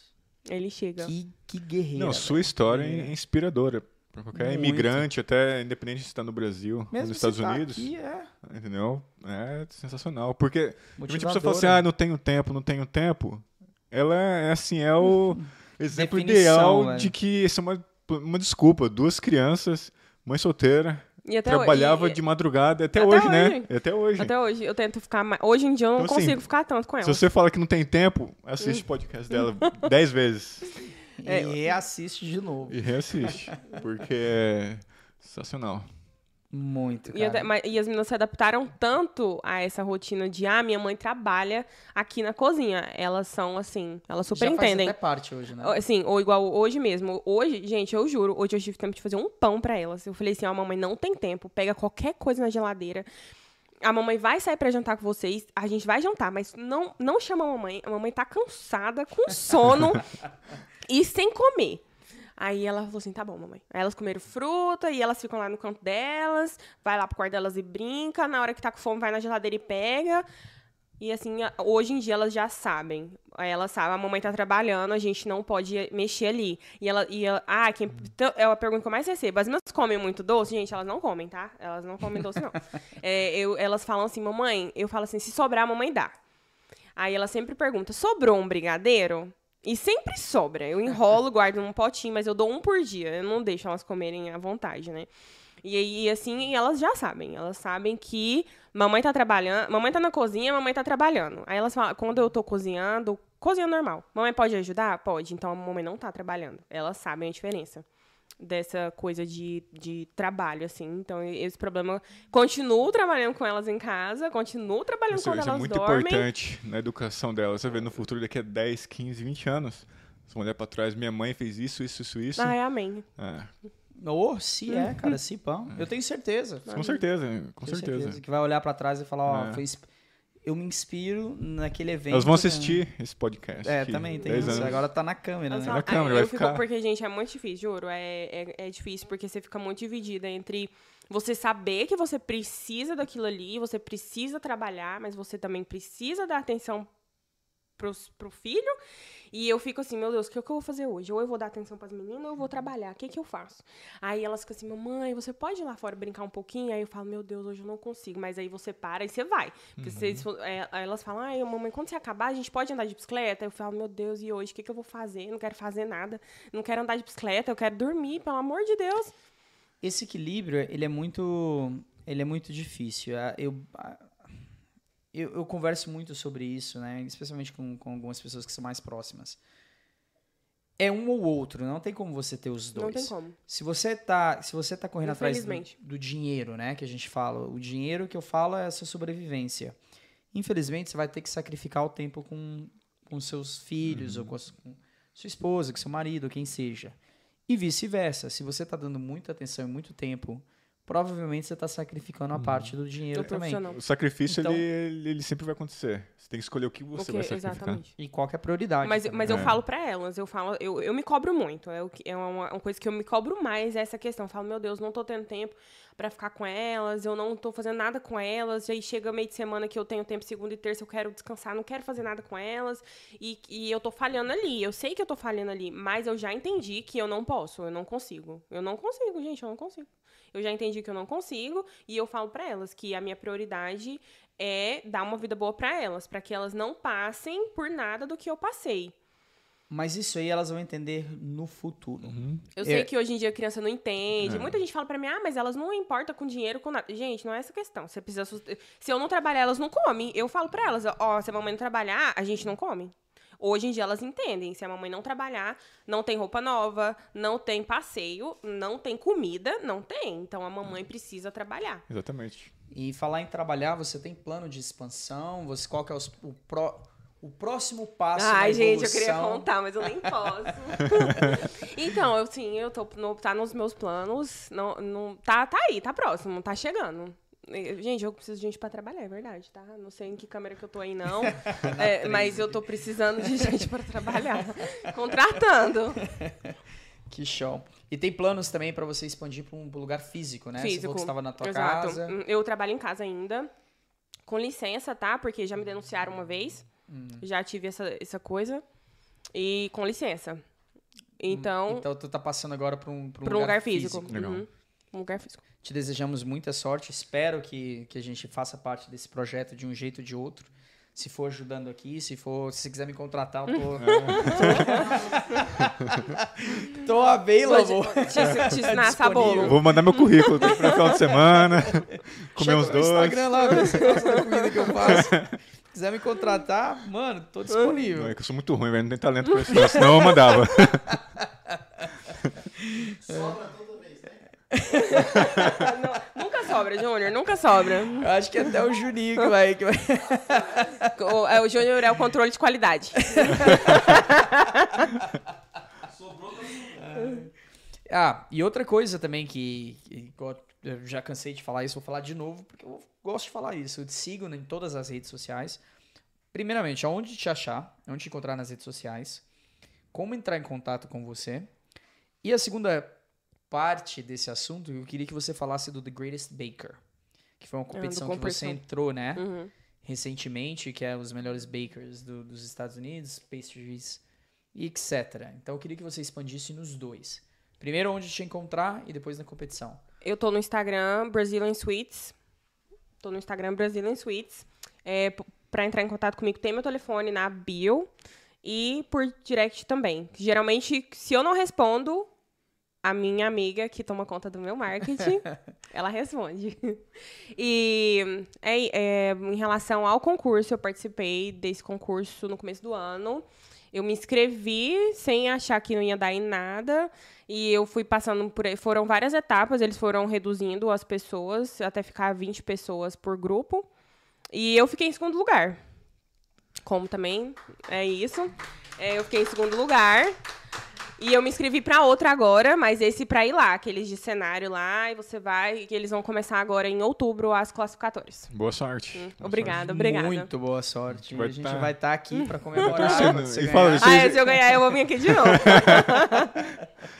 Ele chega. Que, que guerreiro. Não, sua história é inspiradora. Pra qualquer Muito. imigrante, até independente se está no Brasil ou Mesmo nos Estados tá Unidos. aqui, é Entendeu? É sensacional. Porque a pessoa fala assim, ah, não tenho tempo, não tenho tempo. Ela é assim, é o exemplo Definição, ideal velho. de que isso é uma, uma desculpa. Duas crianças, mãe solteira, trabalhava hoje, de madrugada, até, Até hoje, né? hoje. Até hoje. Até hoje, eu tento ficar mais. Hoje em dia eu não Então, assim, consigo ficar tanto com ela. Se você fala que não tem tempo, assiste o podcast dela dez vezes É, e assiste de novo. e reassiste. Porque é sensacional. Muito, E, cara. até- mas- e as meninas se adaptaram tanto a essa rotina de, ah, minha mãe trabalha aqui na cozinha. Elas são, assim, elas super Já faz entendem. até parte hoje, né? Assim, ou igual hoje mesmo. Hoje, gente, eu juro, hoje eu tive tempo de fazer um pão pra elas. Eu falei assim, ó, mamãe não tem tempo, pega qualquer coisa na geladeira. A mamãe vai sair pra jantar com vocês, a gente vai jantar, mas não, não chama a mamãe. A mamãe tá cansada, com sono e sem comer. Aí ela falou assim, tá bom, mamãe. Aí elas comeram fruta e elas ficam lá no canto delas, vai lá pro quarto delas e brinca. Na hora que tá com fome, vai na geladeira e pega. E assim, hoje em dia elas já sabem. Elas sabem, a mamãe tá trabalhando, a gente não pode mexer ali. E ela, e ela ah, quem, então, é a pergunta que eu mais recebo. As meninas comem muito doce? Gente, elas não comem, tá? Elas não comem doce, não. É, eu, elas falam assim, mamãe, eu falo assim, se sobrar, a mamãe dá. Aí ela sempre pergunta, sobrou um brigadeiro? E sempre sobra. Eu enrolo, guardo num potinho, mas eu dou um por dia. Eu não deixo elas comerem à vontade, né? E aí, assim, elas já sabem. Elas sabem que mamãe tá trabalhando, mamãe tá na cozinha, mamãe tá trabalhando. Aí elas falam, quando eu tô cozinhando, cozinha normal. Mamãe pode ajudar? Pode. Então a mamãe não tá trabalhando. Elas sabem a diferença dessa coisa de, de trabalho, assim. Então, esse problema. Continuo trabalhando com elas em casa, continuo trabalhando Isso, quando isso é elas muito dormem. importante na educação dela. Você vê no futuro, daqui a 10, 15, 20 anos. Se olhar pra trás, minha mãe fez isso, isso, isso, isso. Ai, amém. É, Ô, se é, cara, se pão. Eu tenho certeza. com certeza, com Tenho certeza. Que vai olhar pra trás e falar, ó, É. fez. Eu me inspiro naquele evento. Elas vão né? assistir esse podcast. É, também tem 10 isso. anos. Agora tá na câmera, né? na câmera, ah, vai eu fico- ficar. Porque, gente, é muito difícil, juro. É, é, é difícil porque você fica muito dividida entre você saber que você precisa daquilo ali, você precisa trabalhar, mas você também precisa dar atenção pros, pro filho. E eu fico assim, meu Deus, o que, que eu vou fazer hoje? Ou eu vou dar atenção pras meninas, ou eu vou trabalhar. O que, que eu faço? Aí elas ficam assim, mamãe, você pode ir lá fora brincar um pouquinho? Aí eu falo, meu Deus, hoje eu não consigo. Mas aí você para e você vai. Porque vocês, é, aí elas falam, ai, mamãe, quando você acabar, a gente pode andar de bicicleta? Eu falo, meu Deus, e hoje? O que, que eu vou fazer? Não quero fazer nada. Não quero andar de bicicleta, eu quero dormir, pelo amor de Deus. Esse equilíbrio, ele é muito, ele é muito difícil. Ah, Eu, ah, eu, eu converso muito sobre isso, né? Especialmente com, com algumas pessoas que são mais próximas. É um ou outro, não tem como você ter os dois. Não tem como. Se você tá, se você tá correndo atrás do, Infelizmente. do dinheiro, né, que a gente fala, o dinheiro que eu falo é a sua sobrevivência. Infelizmente, você vai ter que sacrificar o tempo com, com seus filhos ou com, as- com sua esposa, com seu marido, ou quem seja. E vice-versa. Se você tá dando muita atenção e muito tempo, provavelmente você tá sacrificando a parte do dinheiro Do também. O sacrifício, Então- ele, ele, sempre vai acontecer. Você tem que escolher o que você O vai sacrificar. exatamente. E qual que é a prioridade? Mas, também. mas eu É. falo pra elas, eu falo, eu, eu me cobro muito. É, é uma, uma coisa que eu me cobro mais, é essa questão. Eu falo, meu Deus, não tô tendo tempo pra ficar com elas, eu não tô fazendo nada com elas. Aí chega meio de semana que eu tenho tempo segunda e terça, eu quero descansar, não quero fazer nada com elas. E, e eu tô falhando ali. Eu sei que eu tô falhando ali, mas eu já entendi que eu não posso, eu não consigo. Eu não consigo, gente, eu não consigo. Eu já entendi que eu não consigo e eu falo pra elas que a minha prioridade é dar uma vida boa pra elas, pra que elas não passem por nada do que eu passei. Mas isso aí elas vão entender no futuro. Eu É. sei que hoje em dia a criança não entende. Muita gente fala pra mim, ah, mas elas não importam com dinheiro, com nada. Gente, não é essa questão. Você precisa sust- Se eu não trabalhar, elas não comem. Eu falo pra elas, ó, se a mamãe não trabalhar, a gente não come. Hoje em dia elas entendem. Se a mamãe não trabalhar, não tem roupa nova, não tem passeio, não tem comida, não tem. Então a mamãe precisa trabalhar. Exatamente. E falar em trabalhar, você tem plano de expansão? Você qual que é os- o, pró- o próximo passo Ai, gente, eu queria contar, mas eu nem posso. então, eu sim, eu tô no, tá nos meus planos. Não, não, tá, tá aí, tá próximo, tá chegando. Eh, Gente, eu preciso de gente pra trabalhar, é verdade, tá? Não sei em que câmera que eu tô aí, não. É, mas eu tô precisando de gente pra trabalhar. Contratando. Que show. E tem planos também pra você expandir para um pra um lugar físico, né? Você falou Físico. que estava na tua Exato. casa. Hum, Eu trabalho em casa ainda. Com licença, tá? Porque já me denunciaram uma vez. Hum. Já tive essa, essa coisa. E com licença. Então, Então tu tá passando agora para um, pra um para um lugar físico. Legal. Uhum. Um lugar físico. Te desejamos muita sorte. Espero que, que a gente faça parte desse projeto de um jeito ou de outro. Se for ajudando aqui, se for, se você quiser me contratar, eu tô. tô. Te, te essa Disponível. bolo. Vou mandar meu currículo pra final de semana. comer Chega uns dois. Instagram lá, ver se você gosta da comida que eu faço. Se quiser me contratar, mano, tô Não, disponível. é que eu sou muito ruim, velho. Não tenho talento pra isso, não. Senão eu mandava. Sobra toda vez, né? Não, nunca sobra, Júnior, nunca sobra. Eu acho que até o Juninho que vai. Que vai... O, é, o Júnior é o controle de qualidade. Sobrou. Ah, e outra coisa também que, que eu já cansei de falar isso, vou falar de novo, porque eu gosto de falar isso. Eu te sigo em todas as redes sociais. Primeiramente, aonde te achar, onde te encontrar nas redes sociais, como entrar em contato com você. E a segunda parte desse assunto, eu queria que você falasse do The Greatest Baker, que foi uma competição que você entrou, né? Uhum. recentemente, que é os melhores bakers do- dos Estados Unidos, pastries e etc. Então eu queria que você expandisse nos dois. Primeiro onde te encontrar e depois na competição. Eu tô no Instagram, Brazilian Sweets. Tô no Instagram, Brazilian Sweets. É, p- pra entrar em contato comigo, tem meu telefone na bio. E por direct também. Geralmente, se eu não respondo, a minha amiga que toma conta do meu marketing, ela responde. E é, é, em relação ao concurso, eu participei desse concurso no começo do ano. Eu me inscrevi sem achar que não ia dar em nada. E eu fui passando por. Foram várias etapas, eles foram reduzindo as pessoas até ficar 20 pessoas por grupo. E eu fiquei em segundo lugar. Como também é isso. É, eu fiquei em segundo lugar. E eu me inscrevi pra outra agora, mas esse pra ir lá, aqueles de cenário lá, e você vai, que eles vão começar agora em outubro as classificatórias. Boa sorte. Boa Obrigada, obrigada. Muito boa sorte. Vai a gente tá- vai estar aqui pra comemorar. Você E ganhar. fala, Ah, é, se eu ganhar, eu vou vir aqui de novo.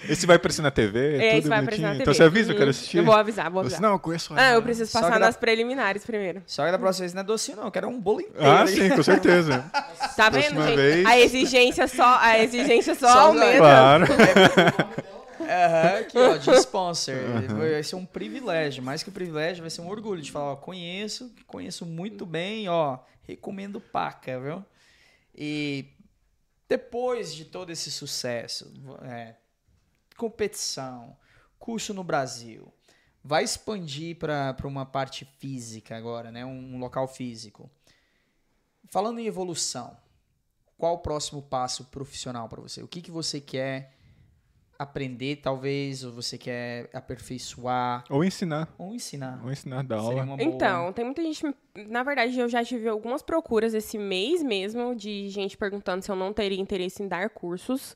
Esse vai aparecer na TV? É, tudo esse vai aparecer na TV. Então você avisa, eu quero Uhum. assistir. Eu vou avisar, vou Você, avisar. não, eu conheço Ah, eu preciso Só passar nas preliminares primeiro. Só que da próxima vez não é docinho, não. Eu quero um bolo inteiro. Ah, sim, com certeza. Tá vendo, Próxima gente? vez. A exigência só, a exigência só, Só aumenta. Claro. Aham, aqui, ó, de sponsor. Vai ser um privilégio. Mais que um privilégio, vai ser um orgulho de falar, ó, conheço, conheço muito bem, ó, recomendo paca, viu? E depois de todo esse sucesso, é, competição, curso no Brasil, vai expandir para uma parte física agora, né? Um local físico. Falando em evolução, qual o próximo passo profissional para você? O que, que você quer aprender, talvez, ou você quer aperfeiçoar, Ou ensinar. ou ensinar? Ou ensinar da aula. uma boa- Então, tem muita gente. Na verdade, eu já tive algumas procuras esse mês mesmo de gente perguntando se eu não teria interesse em dar cursos.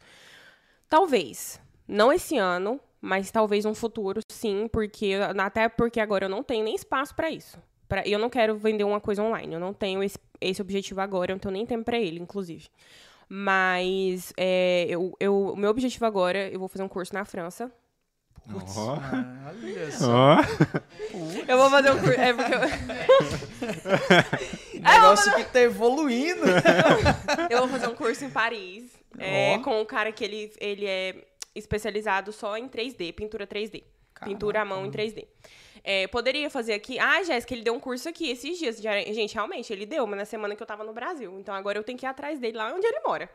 Talvez. Não esse ano, mas talvez um futuro, sim, porque até porque agora eu não tenho nem espaço para isso. Pra, eu não quero vender uma coisa online. Eu não tenho esse, esse objetivo agora, eu não tenho nem tempo para ele, inclusive. Mas é, eu, eu, o meu objetivo agora, eu vou fazer um curso na França. Putz, mano, olha só. Ó, Eu vou fazer um curso. É porque eu, O negócio que tá evoluindo. Eu vou fazer um curso em Paris é, Ó. com um cara que ele, ele é especializado só em 3D, pintura 3D. Pintura à mão em 3D. É, poderia fazer aqui. Ah, Jéssica, ele deu um curso aqui esses dias. Já- Gente, realmente, ele deu, mas na semana que eu tava no Brasil. Então agora eu tenho que ir atrás dele lá onde ele mora.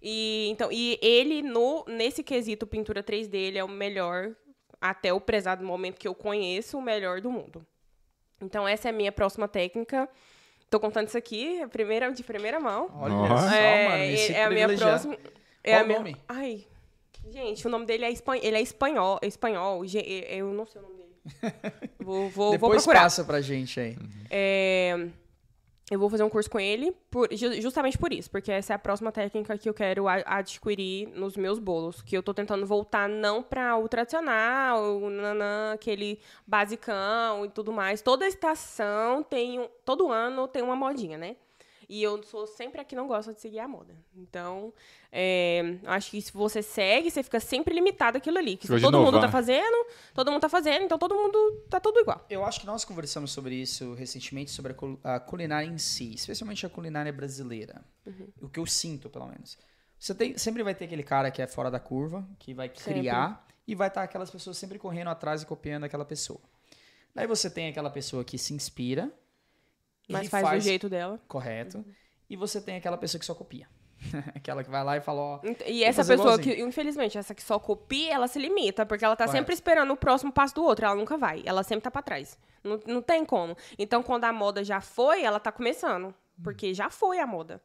E, então, e ele, no, nesse quesito pintura 3D, ele é o melhor, até o prezado momento que eu conheço, o melhor do mundo. Então, essa é a minha próxima técnica. Tô contando isso aqui, é primeira, de primeira mão. Olha Ó. só, É, mano. Esse é a minha próxima. É Qual a o minha... nome? Ai, gente, o nome dele é, espan... ele é espanhol. É espanhol. Eu não sei o nome dele. vou, vou, vou Depois procurar. passa pra gente aí. É, Eu vou fazer um curso com ele por- ju- justamente por isso, porque essa é a próxima técnica que eu quero adquirir nos meus bolos, que eu tô tentando voltar não para o tradicional, o nanã, aquele basicão e tudo mais. Toda estação tem um, todo ano tem uma modinha, né? E eu sou sempre a que não gosta de seguir a moda. Então, é, acho que se você segue, você fica sempre limitado àquilo ali. Que todo mundo tá fazendo, todo mundo tá fazendo, então todo mundo tá tudo igual. Eu acho que nós conversamos sobre isso recentemente, sobre a, cul- a culinária em si, especialmente a culinária brasileira. O que eu sinto, pelo menos. Você tem, sempre vai ter aquele cara que é fora da curva, que vai criar, e vai estar aquelas pessoas sempre correndo atrás e copiando aquela pessoa. Daí você tem aquela pessoa que se inspira, Mas e faz, do jeito dela. correto, e você tem aquela pessoa que só copia. aquela que vai lá e fala, ó, E essa pessoa igualzinho. que, infelizmente, essa que só copia, ela se limita, porque ela tá Correto. sempre esperando o próximo passo do outro, ela nunca vai, ela sempre tá pra trás. Não, não tem como. Então, quando a moda já foi, ela tá começando, porque já foi a moda.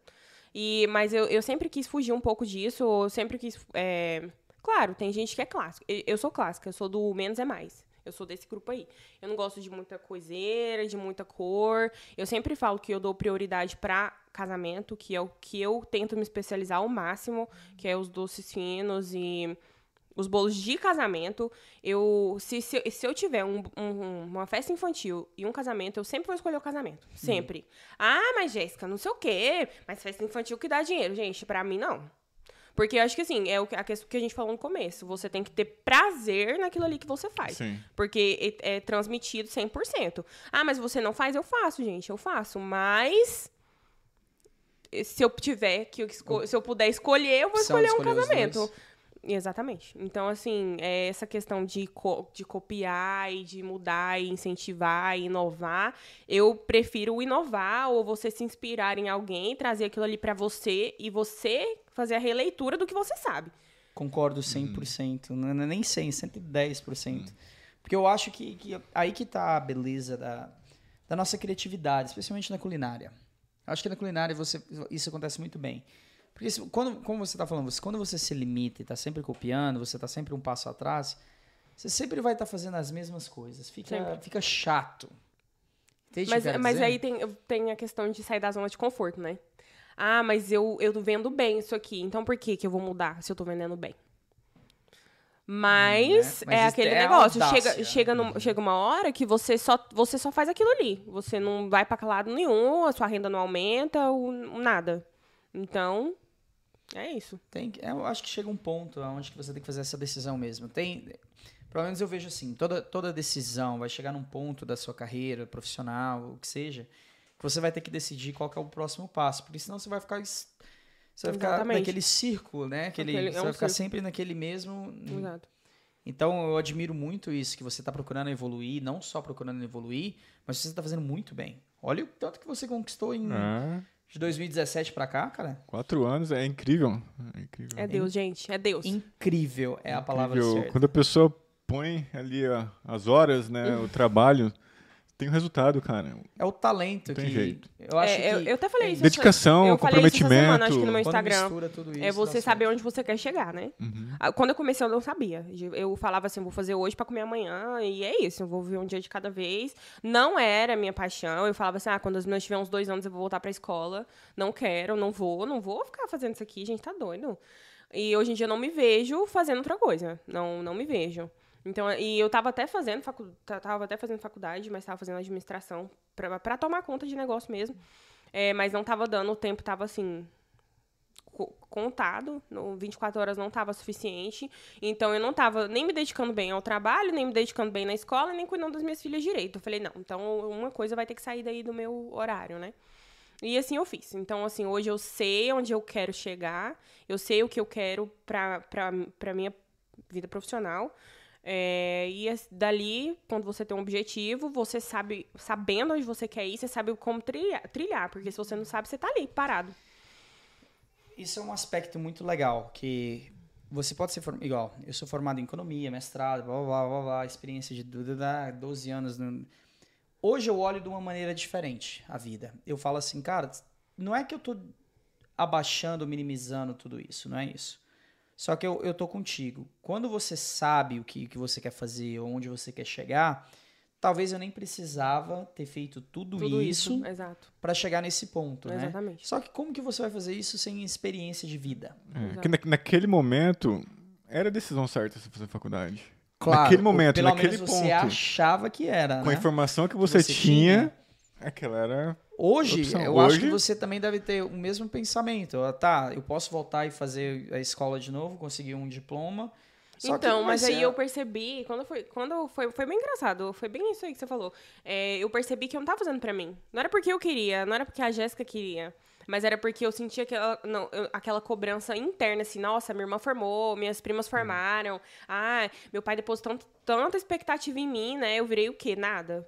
E, mas eu, eu sempre quis fugir um pouco disso, eu sempre quis... é, Claro, tem gente que é clássica. Eu, eu sou clássica, eu sou do menos é mais. Eu sou desse grupo aí. Eu não gosto de muita coiseira, de muita cor. Eu sempre falo que eu dou prioridade pra casamento, que é o que eu tento me especializar ao máximo, que é os doces finos e os bolos de casamento. Eu, se, se, se eu tiver um- um- uma festa infantil e um casamento, eu sempre vou escolher o casamento. Sempre. Ah, mas Jéssica, não sei o quê. Mas festa infantil que dá dinheiro. Gente, pra mim, não. Porque eu acho que assim, é o que- a questão que a gente falou no começo. Você tem que ter prazer naquilo ali que você faz. sim. Porque é, é transmitido 100%. Ah, mas você não faz? Eu faço, gente. Eu faço. Mas. Se eu tiver que se eu puder escolher, eu vou escolher um casamento. Exatamente. Então, assim, é essa questão de, co- de copiar e de mudar e incentivar e inovar, eu prefiro inovar ou você se inspirar em alguém, trazer aquilo ali pra você e você fazer a releitura do que você sabe. Concordo 100%, não é nem 100, 110%. Porque eu acho que, que aí que tá a beleza da, da nossa criatividade, especialmente na culinária. Eu acho que na culinária você, isso acontece muito bem. Porque se- quando, como você está falando, você, quando você se limita e está sempre copiando, você está sempre um passo atrás, você sempre vai estar fazendo as mesmas coisas. Fica, Sempre. fica chato. Entende Mas, que mas dizer? aí tem, tem a questão de sair da zona de conforto, né? Ah, mas eu, eu vendo bem isso aqui. Então por que, que eu vou mudar se eu tô vendendo bem? Mas, Né? Mas é aquele é negócio, audácia, chega, né? chega, num- chega uma hora que você só, você só faz aquilo ali. Você não vai pra lado nenhum, a sua renda não aumenta, o, nada. Então, é isso. Tem, que- eu acho que chega um ponto onde que você tem que fazer essa decisão mesmo. Tem, pelo menos eu vejo assim, toda, toda decisão vai chegar num ponto da sua carreira profissional, o que seja, que você vai ter que decidir qual que é o próximo passo, porque senão você vai ficar você vai ficar Exatamente. naquele círculo, né? Aquele, Aquele- é você um vai ficar círculo. sempre naquele mesmo. Exato. Então eu admiro muito isso, que você está procurando evoluir, não só procurando evoluir, mas você está fazendo muito bem. Olha o tanto que você conquistou em É, de 2017 para cá, cara. quatro anos é incrível. É incrível. É Deus, gente. É Deus. Incrível é a palavra Incrível. certa. Quando a pessoa põe ali a- as horas, né, o trabalho, tem o resultado, cara. É o talento Não tem que jeito. eu acho É, eu, que eu até falei isso. Dedicação, eu falei isso comprometimento. semana, acho que no meu Instagram. isso, É você certo. saber onde você quer chegar, né? Uhum. Ah, Quando eu comecei, eu não sabia. Eu falava assim, vou fazer hoje pra comer amanhã, e é isso, eu vou viver um dia de cada vez. Não era a minha paixão. Eu falava assim, ah, quando as meninas tiverem uns dois anos, eu vou voltar pra escola. Não quero, não vou, não vou ficar fazendo isso aqui, gente, tá doido. E hoje em dia eu não me vejo fazendo outra coisa. Não, não me vejo. Então, e eu tava até fazendo, facu... ta- tava até fazendo faculdade, mas tava fazendo administração pra, pra tomar conta de negócio mesmo. É, mas não tava dando, o tempo tava assim, co- contado, no 24 horas não estava suficiente, então eu não estava nem me dedicando bem ao trabalho, nem me dedicando bem na escola, nem cuidando das minhas filhas direito. Eu falei, não, então uma coisa vai ter que sair daí do meu horário, né? E assim eu fiz. Então, assim, hoje eu sei onde eu quero chegar, eu sei o que eu quero para para minha vida profissional. É, e dali, quando você tem um objetivo, você sabe, sabendo onde você quer ir, você sabe como trilhar, trilhar porque se você não sabe, você tá ali, parado. Isso é um aspecto muito legal, que você pode ser igual, eu sou formado em economia, mestrado, blá, blá, blá, blá, experiência de du- du- da- 12 anos. no- Hoje eu olho de uma maneira diferente a vida. Eu falo assim, cara, não é que eu tô abaixando, minimizando tudo isso, não é isso. Só que eu, eu tô contigo. Quando você sabe o que, que você quer fazer, onde você quer chegar, talvez eu nem precisava ter feito tudo, Tudo isso, isso, para chegar nesse ponto, né? Exatamente. Só que como que você vai fazer isso sem experiência de vida? É, que na- naquele momento, era a decisão certa você fazer faculdade. naquele ou momento, pelo naquele menos você ponto. achava que era, Com a né? informação que você, Você tinha, aquela era. Hoje, opção. eu acho Hoje- que você também deve ter o mesmo pensamento. Ah, Tá, eu posso voltar e fazer a escola de novo, conseguir um diploma. então, mas aí ser- eu percebi, quando foi, quando foi, foi bem engraçado, foi bem isso aí que você falou. É, eu percebi que eu não tava fazendo pra mim. Não era porque eu queria, não era porque a Jéssica queria. Mas era porque eu sentia aquela, não, aquela cobrança interna, assim, nossa, minha irmã formou, minhas primas formaram, ah, meu pai depositou tanto, tanta expectativa em mim, né? Eu virei o quê? Nada.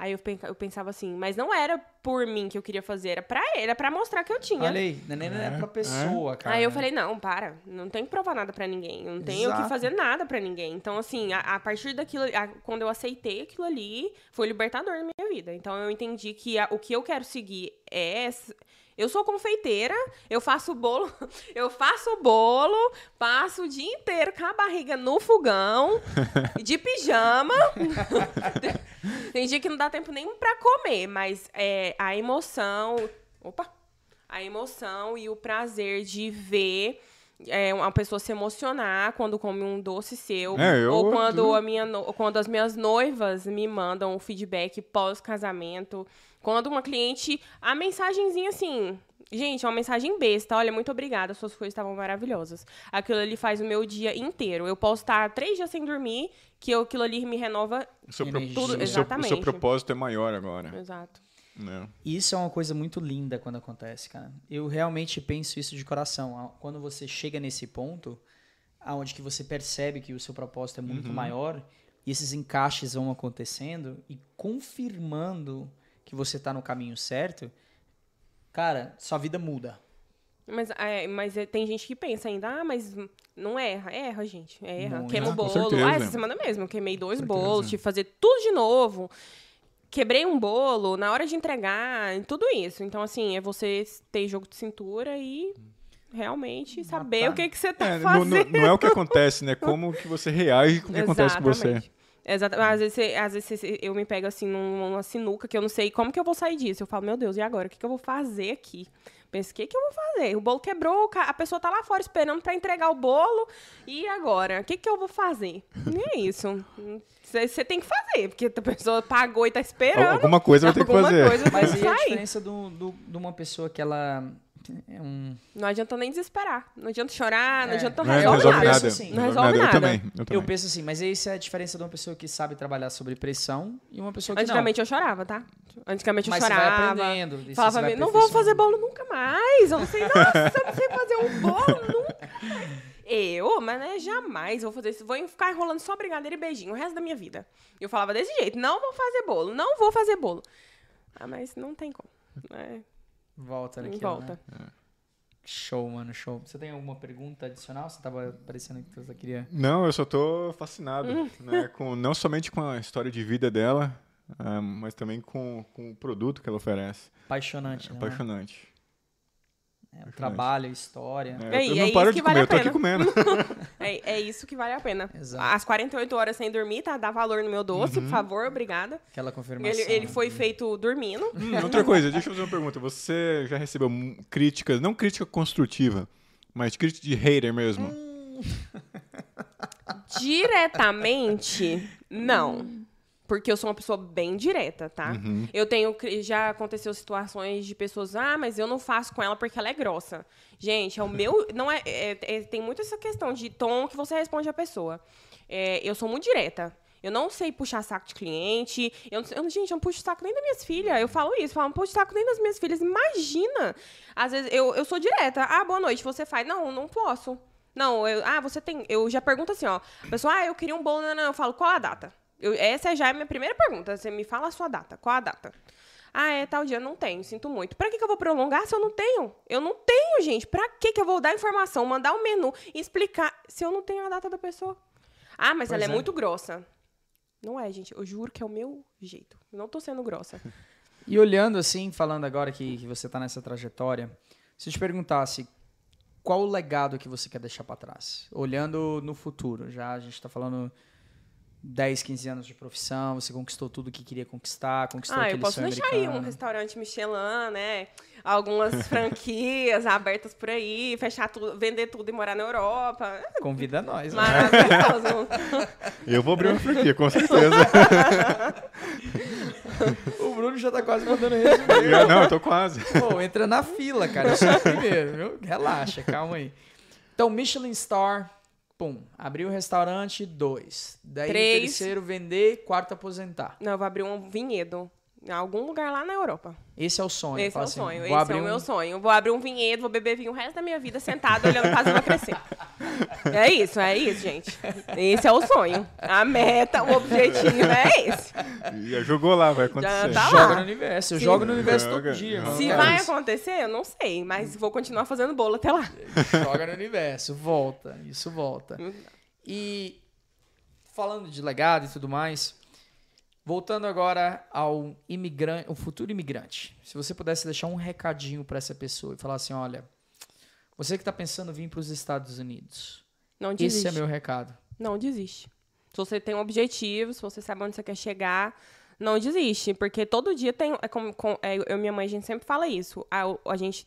Aí eu, pen- eu pensava assim, mas não era por mim que eu queria fazer, era pra ele, era pra mostrar que eu tinha. Olha aí, não é nem é, É, pra pessoa, cara. Aí eu falei, não, para, não tenho que provar nada pra ninguém, não tenho Exato. que fazer nada pra ninguém. Então, assim, a, a partir daquilo, a- quando eu aceitei aquilo ali, foi libertador na minha vida. Então, eu entendi que a- o que eu quero seguir é... Eu sou confeiteira, eu faço bolo, eu faço bolo, passo o dia inteiro com a barriga no fogão, de pijama. Tem dia que não dá tempo nem pra comer, mas é, a emoção. Opa! A emoção e o prazer de ver é, uma pessoa se emocionar quando come um doce seu. É, eu- ou quando, a minha quando as minhas noivas me mandam um feedback pós-casamento. Quando uma cliente. A mensagenzinha assim. Gente, é uma mensagem besta. Olha, muito obrigada, suas coisas estavam maravilhosas. Aquilo ali faz o meu dia inteiro. Eu posso estar três dias sem dormir, que eu- aquilo ali me renova. O seu, pro- Energia. o seu- o seu Exatamente. propósito é maior agora. Exato. Né? Isso é uma coisa muito linda quando acontece, cara. Eu realmente penso isso de coração. Quando você chega nesse ponto, aonde que você percebe que o seu propósito é muito Uhum. maior, e esses encaixes vão acontecendo e confirmando que você tá no caminho certo, cara, sua vida muda. Mas, é, mas é, tem gente que pensa ainda, ah, mas não erra. Erra, gente. Erra. Muito. Queima o Ah, bolo. Ah, essa semana mesmo, eu queimei dois bolos, tive que fazer tudo de novo. Quebrei um bolo na hora de entregar, tudo isso. Então, assim, é você ter jogo de cintura e realmente saber Matar. o que, que você tá É, não, fazendo. não- não é o que acontece, né? Como que você reage com o que acontece com você. Exatamente. Às vezes, você- às vezes você- eu me pego assim num- numa sinuca que eu não sei como que eu vou sair disso. Eu falo, meu Deus, e agora? O que, que eu vou fazer aqui? Pensa, o que, que eu vou fazer? O bolo quebrou, a pessoa tá lá fora esperando pra entregar o bolo. E agora? O que, que eu vou fazer? E é isso. Você tem que fazer, porque a pessoa pagou e tá esperando. Al- Alguma coisa vai ter que Alguma fazer. coisa Mas e a sair. diferença do, do- de uma pessoa que ela é um... Não adianta nem desesperar. Não adianta chorar, não É. adianta Não, resolver resolve nada. nada. assim. Não resolve Eu nada. também. Eu Eu também. penso assim, mas essa é a diferença de uma pessoa que sabe trabalhar sobre pressão e uma pessoa que Antigamente eu chorava, tá? Antigamente não. eu Mas você vai chorava. aprendendo. você Falava, vai "Me- não vou fazer bolo nunca mais. Eu não sei, nossa, eu não sei fazer um bolo nunca mais. Eu, mas né, jamais vou fazer isso. Vou ficar enrolando só brigadeiro e beijinho o resto da minha vida. Eu falava desse jeito, não vou fazer bolo, não vou fazer bolo. Ah, mas não tem como. É, Volta naquilo, volta. né? Show, mano, show. Você tem alguma pergunta adicional? Você tava parecendo que você queria... Não, eu só tô fascinado, Hum. né? Com, não somente com a história de vida dela, ah, mas também com, com o produto que ela oferece. Apaixonante, É né? apaixonante. É, o trabalho, a história. É, É, eu não é paro isso de que vale comer, a eu tô aqui pena. comendo. É, é isso que vale a pena. Exato. As 48 horas sem dormir, tá? Dá valor no meu doce, Uhum. por favor, obrigada. Aquela confirmação. Ele, ele né? foi feito dormindo. Hum, outra coisa, deixa eu fazer uma pergunta. Você já recebeu críticas, não crítica construtiva, mas crítica de hater mesmo? Hum. Diretamente, não. Porque eu sou uma pessoa bem direta, tá? Uhum. Eu tenho. Já aconteceu situações de pessoas, ah, mas eu não faço com ela porque ela é grossa. Gente, é o meu. Não é, é- é- tem muito essa questão de tom que você responde à pessoa. É, eu sou muito direta. Eu não sei puxar saco de cliente. Eu, eu- gente, eu não puxo saco nem das minhas filhas. Eu falo isso, eu falo, não puxo saco nem das minhas filhas. Imagina! Às vezes eu, eu sou direta. Ah, boa noite, você faz? Não, não posso. Não, eu, ah, você tem. Eu já pergunto assim, ó. Pessoal, ah, eu queria um bolo. Não, não, eu falo, qual a data? Eu- essa já é a minha primeira pergunta. Você me fala a sua data. Qual a data? Ah, é tal dia, não tenho, sinto muito. Pra que, que eu vou prolongar se eu não tenho? Eu não tenho, gente. Pra que, que eu vou dar informação, mandar um menu e explicar se eu não tenho a data da pessoa? Ah, mas Pois ela é, é. muito grossa. Não é, gente. Eu juro que é o meu jeito. Eu não tô sendo grossa. E olhando assim, falando agora que, que você tá nessa trajetória, se eu te perguntasse qual o legado que você quer deixar pra trás? Olhando no futuro, já a gente tá falando 10, 15 anos de profissão, você conquistou tudo que queria conquistar, conquistou Ah, eu aquele posso sonho deixar aí um restaurante Michelin, né? Algumas franquias abertas por aí, fechar tudo, vender tudo e morar na Europa. Convida nós. né? Maravilhoso. Eu vou abrir uma franquia, com certeza. O Bruno já tá quase mandando resumir. Eu- não, eu tô quase. Pô, entra na fila, cara. Eu sou o primeiro, viu? Relaxa, calma aí. Então, Michelin Star, pum. Abriu o restaurante, dois. Daí, Três. terceiro, vender. Quarto, aposentar. Não, eu vou abrir um vinhedo. Em algum lugar lá na Europa. Esse é o sonho. Esse é o assim, sonho. vou Esse é o meu um- sonho. Vou abrir um vinhedo, vou beber vinho o resto da minha vida sentado olhando a casa crescer. É isso, é isso, gente. Esse é o sonho. A meta, o objetivo é esse. Já jogou lá, vai acontecer. tá lá. Joga no universo. Eu Sim. jogo no universo todo Joga. dia. mano. Se vai isso. acontecer, eu não sei, mas vou continuar fazendo bolo até lá. Joga no universo. Volta. Isso volta. E falando de legado e tudo mais, voltando agora ao imigrante, o futuro imigrante. Se você pudesse deixar um recadinho para essa pessoa e falar assim, olha, você que está pensando em vir para os Estados Unidos, Não desiste. esse é meu recado. Não desiste. Se você tem um objetivo, se você sabe onde você quer chegar, não desiste. Porque todo dia tem. É como, com- é, eu e minha mãe, a gente sempre fala isso. A, a gente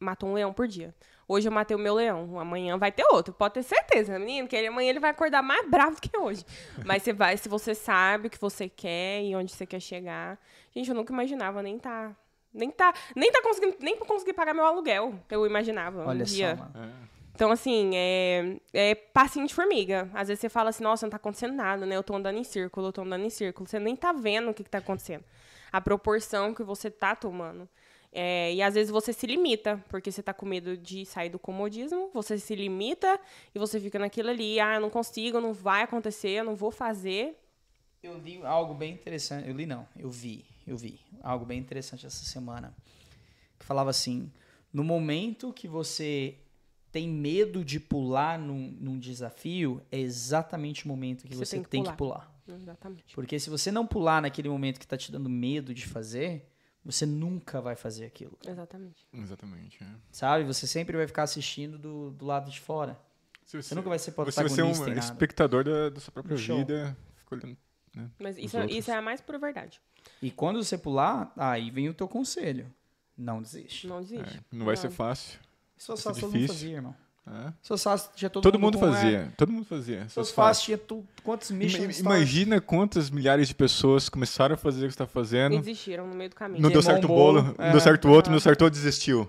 mata um leão por dia. Hoje eu matei o meu leão, amanhã vai ter outro. Pode ter certeza, menino, que ele, amanhã ele vai acordar mais bravo do que hoje. Mas você vai, se você sabe o que você quer e onde você quer chegar. Gente, eu nunca imaginava nem tá. Nem tá, nem tá conseguindo, nem conseguir pagar meu aluguel. Eu imaginava. um Olha dia. só, mano. É. Então, assim, é, é passinho de formiga. Às vezes você fala assim, nossa, não tá acontecendo nada, né? Eu tô andando em círculo, eu tô andando em círculo. Você nem tá vendo o que, que tá acontecendo. A proporção que você tá tomando. É, e às vezes você se limita, porque você tá com medo de sair do comodismo, você se limita e você fica naquilo ali, ah, eu não consigo, não vai acontecer, eu não vou fazer. Eu li algo bem interessante. Eu li não, eu vi, eu vi algo bem interessante essa semana. Que falava assim: no momento que você tem medo de pular num, num desafio, é exatamente o momento que Você você, tem que tem, que pular. Exatamente. Porque se você não pular naquele momento que tá te dando medo de fazer, você nunca vai fazer aquilo. Exatamente. Exatamente. é. Sabe? Você sempre vai ficar assistindo do, do lado de fora. Se Você nunca vai ser Você vai protagonista ser um espectador da, da sua própria vida. Fica olhando. Mas Os isso, é- isso é a mais pura verdade. E quando você pular, aí vem o teu conselho. não desiste. Não desiste. É, não vai ser fácil. Vai fácil, ser todo mundo difícil. fazia, irmão. É. Tinha todo, Todo mundo é, fazia. Todo mundo fazia. Tinha tu, quantos Michelin? Imagina quantas milhares de pessoas começaram a fazer o que você está fazendo. desistiram no meio do caminho. Não deu certo um o bolo, bolo, não é. deu certo o outro, não deu certo o outro, desistiu.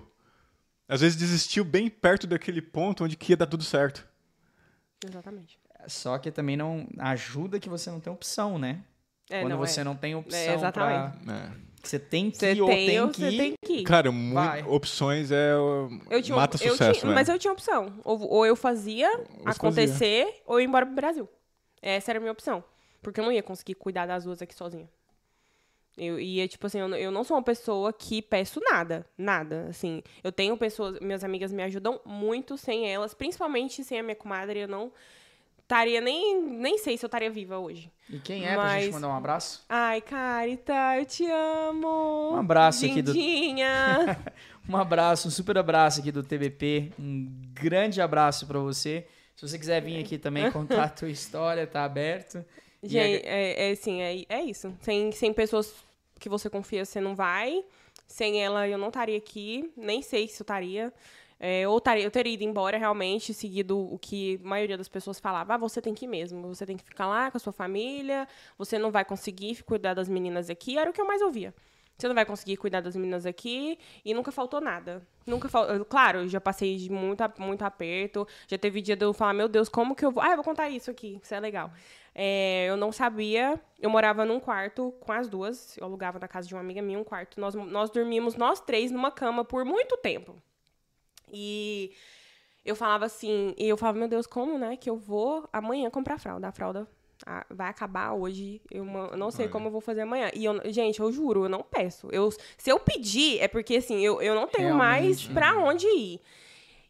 Às vezes desistiu bem perto daquele ponto onde que ia dar tudo certo. Exatamente. Só que também não ajuda que você não tem opção, né? É, Quando não, você é. não tem opção É, exatamente. pra... Que Você tem que Você ir ou tem, tem ou que tem que ir. Cara, muito, opções é Eu tinha, mata eu sucesso, tinha- né? Mas eu tinha opção. Ou, ou eu fazia Ou acontecer, ou eu ia embora pro Brasil. Essa era a minha opção. Porque eu não ia conseguir cuidar das duas aqui sozinha. Eu ia, tipo assim, eu, não- eu não sou uma pessoa que peço nada. Nada, assim. Eu tenho pessoas, minhas amigas me ajudam muito sem elas. Principalmente sem a minha comadre, eu não estaria nem... Nem sei se eu estaria viva hoje. E quem é pra gente Mas- mandar um abraço? Ai, Carita, eu te amo. Um abraço aqui do- Dindinha. Um abraço, um super abraço aqui do TBP. Um grande abraço pra você. Se você quiser vir aqui também contar a tua história, tá aberto. Gente, é, é assim, é, é isso. Sem, sem pessoas que você confia, você não vai. Sem ela, eu não estaria aqui. Nem sei se eu estaria. É, ou eu teria ido embora realmente, seguido o que a maioria das pessoas falava. Ah, você tem que ir mesmo. Você tem que ficar lá com a sua família. Você não vai conseguir cuidar das meninas aqui. Era o que eu mais ouvia. Você não vai conseguir cuidar das meninas aqui e nunca faltou nada. Nunca faltou. Claro, já passei de muito, muito aperto. Já teve dia de eu falar, meu Deus, como que eu vou. Ah, eu vou contar isso aqui, isso é legal. É, eu não sabia. Eu morava num quarto com as duas. Eu alugava na casa de uma amiga minha um quarto. Nós, nós dormíamos, nós três, numa cama por muito tempo. E eu falava assim, e eu falava, meu Deus, como, né, que eu vou amanhã comprar fralda. A fralda vai acabar hoje, eu não sei Olha. como eu vou fazer amanhã. E, eu, gente, eu juro, eu não peço. Eu, se eu pedir, é porque, assim, eu, eu não tenho mais Realmente. pra onde ir.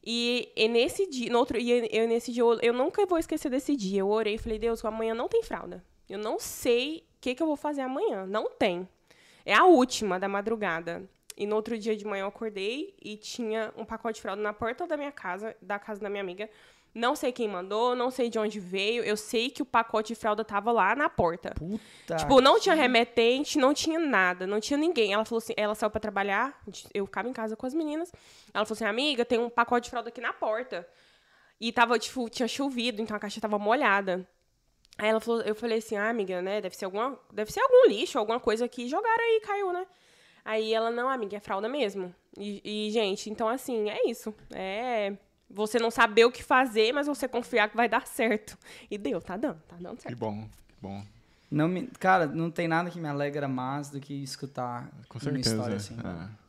E, e nesse dia, no outro, e eu, eu- nesse dia, eu, eu nunca vou esquecer desse dia. Eu orei e falei, Deus, amanhã não tem fralda. Eu não sei o que, que eu vou fazer amanhã. Não tem. É a última da madrugada. E no outro dia de manhã eu acordei e tinha um pacote de fralda na porta da minha casa, da casa da minha amiga. Não sei quem mandou, não sei de onde veio. Eu sei que o pacote de fralda tava lá na porta. Puta. Tipo, não tinha remetente, não tinha nada, não tinha ninguém. Ela falou assim, ela saiu pra trabalhar, eu ficava em casa com as meninas. Ela falou assim, amiga, tem um pacote de fralda aqui na porta. E tava, tipo, tinha chovido, então a caixa tava molhada. Aí ela falou, eu falei assim, ah, amiga, né, deve ser alguma, deve ser algum lixo, alguma coisa que jogaram aí caiu, né? Aí ela, não, amiga, é fralda mesmo. E, e, gente, então assim, é isso. É você não saber o que fazer, mas você confiar que vai dar certo. E deu, tá dando, tá dando Que certo. bom, que bom. Não me, cara, não tem nada que me alegra mais do que escutar Com uma certeza. história assim. é.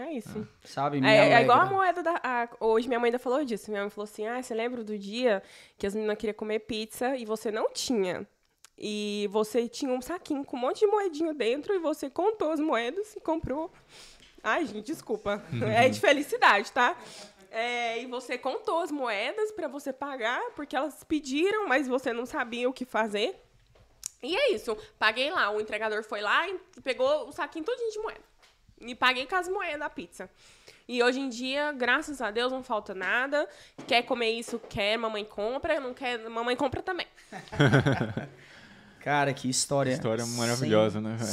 É isso. Sabe? Me É, é igual a moeda da. a- hoje minha mãe ainda falou disso. Minha mãe falou assim: ah, você lembra do dia que as meninas queriam comer pizza e você não tinha? E você tinha um saquinho com um monte de moedinho dentro e você contou as moedas e comprou. Ai, gente, desculpa. É de felicidade, tá? É, e você contou as moedas pra você pagar, porque elas pediram, mas você não sabia o que fazer. E é isso. Paguei lá. O entregador foi lá e pegou o saquinho todinho de moeda. E paguei com as moedas da pizza. E hoje em dia, graças a Deus, não falta nada. Quer comer isso, quer, mamãe compra. Não quer, mamãe compra também. Cara, que história. História maravilhosa, né, velho?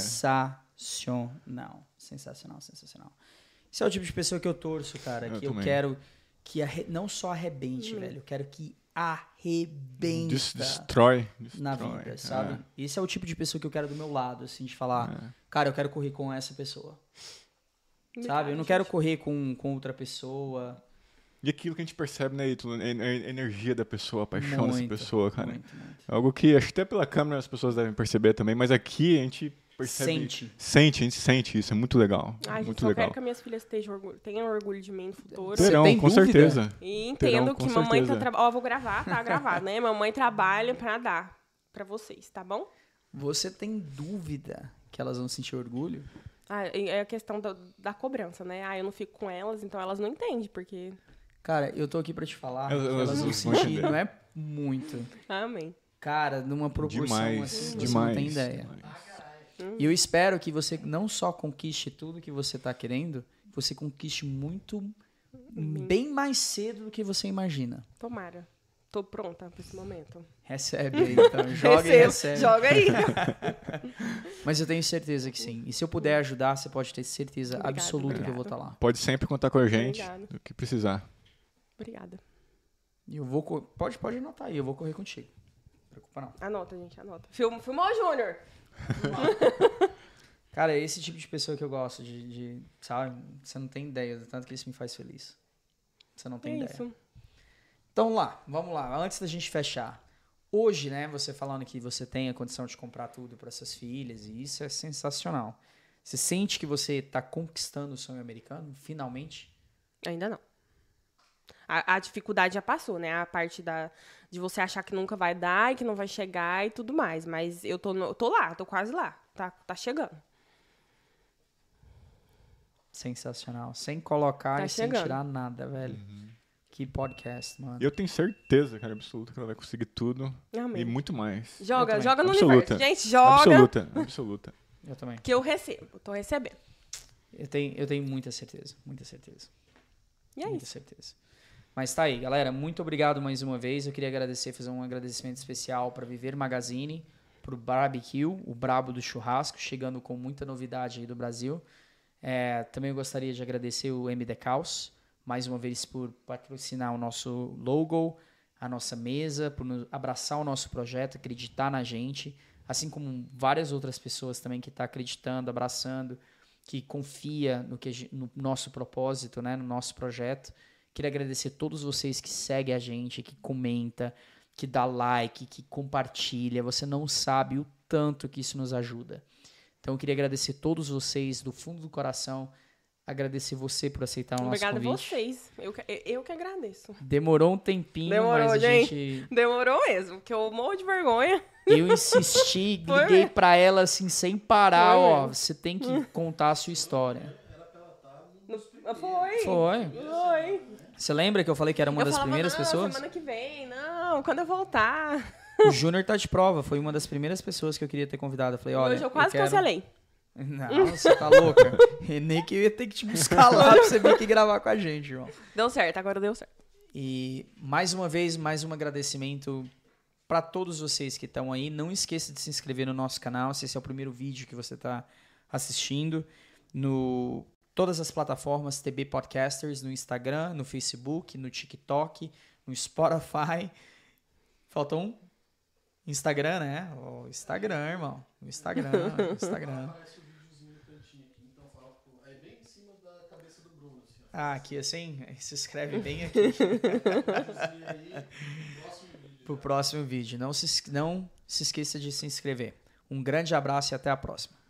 Sensacional. Sensacional, sensacional. Esse é o tipo de pessoa que eu torço, cara. Eu que eu também. quero que arre- não só arrebente, velho. Eu quero que arrebenta Des- destrói, na destrói, vida, é. sabe? Esse é o tipo de pessoa que eu quero do meu lado, assim, de falar, É. cara, eu quero correr com essa pessoa. Sabe? Eu não quero correr com, com outra pessoa. E aquilo que a gente percebe, né, Ítalo? A a energia da pessoa, a paixão dessa Muito, pessoa, cara. Muito, muito. É Algo que acho que até pela câmera as pessoas devem perceber também, mas aqui a gente percebe. Sente. Sente, a gente sente isso, é muito legal. Ai, gente, muito só legal. quero que as minhas filhas estejam orgulho, tenham orgulho de mim no futuro. Terão, com dúvida? certeza. E Terão, entendo com que mamãe tá certeza. trabalhando. Ó, vou gravar, tá gravado, né? Mamãe trabalha pra dar pra vocês, tá bom? Você tem dúvida que elas vão sentir orgulho? Ah, é a questão da, da cobrança, né? Ah, eu não fico com elas, então elas não entendem, porque. Cara, eu tô aqui pra te falar Elas- que elas sentir, entender. não é muito. Amém. Cara, numa proporção Demais, assim, demais. você não tem ideia. demais. E eu espero que você não só conquiste tudo que você tá querendo, você conquiste muito bem mais cedo do que você imagina. Tomara. Tô pronta pra esse momento. Recebe aí, então. Joga e recebe. Joga aí. Mas eu tenho certeza que sim. E se eu puder ajudar, você pode ter certeza Obrigada, absoluta que eu vou estar lá. Pode sempre contar com a gente, Obrigada. do que precisar. Obrigada. E eu vou. Pode, pode anotar aí, eu vou correr contigo. Não preocupa não. Anota, gente, anota. Film, filmou, Júnior? Cara, é esse tipo de pessoa que eu gosto de, de, sabe? Você não tem ideia do tanto que isso me faz feliz. Você não tem É ideia. isso. Então lá, vamos lá. Antes da gente fechar. Hoje, né, você falando que você tem a condição de comprar tudo para suas filhas, e isso é sensacional. Você sente que você está conquistando o sonho americano, finalmente? Ainda não. A, a dificuldade já passou, né? A parte da, de você achar que nunca vai dar e que não vai chegar e tudo mais. Mas eu tô, no- eu tô lá, tô quase lá. Tá, tá chegando. Sensacional. Sem colocar Tá e sem chegando. tirar nada, velho. Que podcast, mano. Eu tenho certeza, cara, absoluta, que ela vai conseguir tudo Amém. e muito mais. Joga, joga no Absoluta. universo. Gente, joga Absoluta, absoluta. Eu também. que eu recebo. Tô recebendo. Eu tenho, eu tenho muita certeza, muita certeza. E é muita isso. certeza. Mas tá aí, galera. Muito obrigado mais uma vez. Eu queria agradecer, fazer um agradecimento especial para Viver Magazine, pro Barbecue, o brabo do churrasco, chegando com muita novidade aí do Brasil. É, também gostaria de agradecer o MD Caos, mais uma vez por patrocinar o nosso logo, a nossa mesa, por abraçar o nosso projeto, acreditar na gente, assim como várias outras pessoas também que estão acreditando, abraçando, que confia no, que no nosso propósito, né, no nosso projeto. Queria agradecer a todos vocês que seguem a gente, que comenta, que dá like, que compartilha. Você não sabe o tanto que isso nos ajuda. Então eu queria agradecer todos vocês do fundo do coração. Agradecer você por aceitar o Obrigada a nosso convite. vocês. Eu, que- eu, que agradeço. Demorou um tempinho, Demorou, mas a gente. gente. Demorou mesmo, porque eu morro de vergonha. Eu insisti, liguei pra ela assim, sem parar, Foi ó. mesmo. Você tem que contar a sua história. Foi. Foi. Foi. Você lembra que eu falei que era uma eu das falava, primeiras não, pessoas? semana que vem, não, quando eu voltar. O Júnior tá de prova, foi uma das primeiras pessoas que eu queria ter convidado. Eu falei, olha. Hoje eu quase quero... cancelei. Não, você tá louca. Renê que eu ia ter que te buscar lá pra você vir aqui gravar com a gente, irmão. Deu certo, agora deu certo. E mais uma vez, mais um agradecimento para todos vocês que estão aí. Não esqueça de se inscrever no nosso canal, se esse é o primeiro vídeo que você está assistindo. No todas as plataformas TB Podcasters, no Instagram, no Facebook, no TikTok, no Spotify. Faltou um Instagram, né? O Instagram, irmão. O Instagram, o Instagram. Aparece o videozinho no cantinho aqui. Fala, pô, bem em cima da cabeça do Bruno, ó. Ah, aqui assim, se inscreve bem aqui. Videozinho aí, próximo vídeo. pro próximo vídeo. Não se, não se esqueça de se inscrever. Um grande abraço e até a próxima.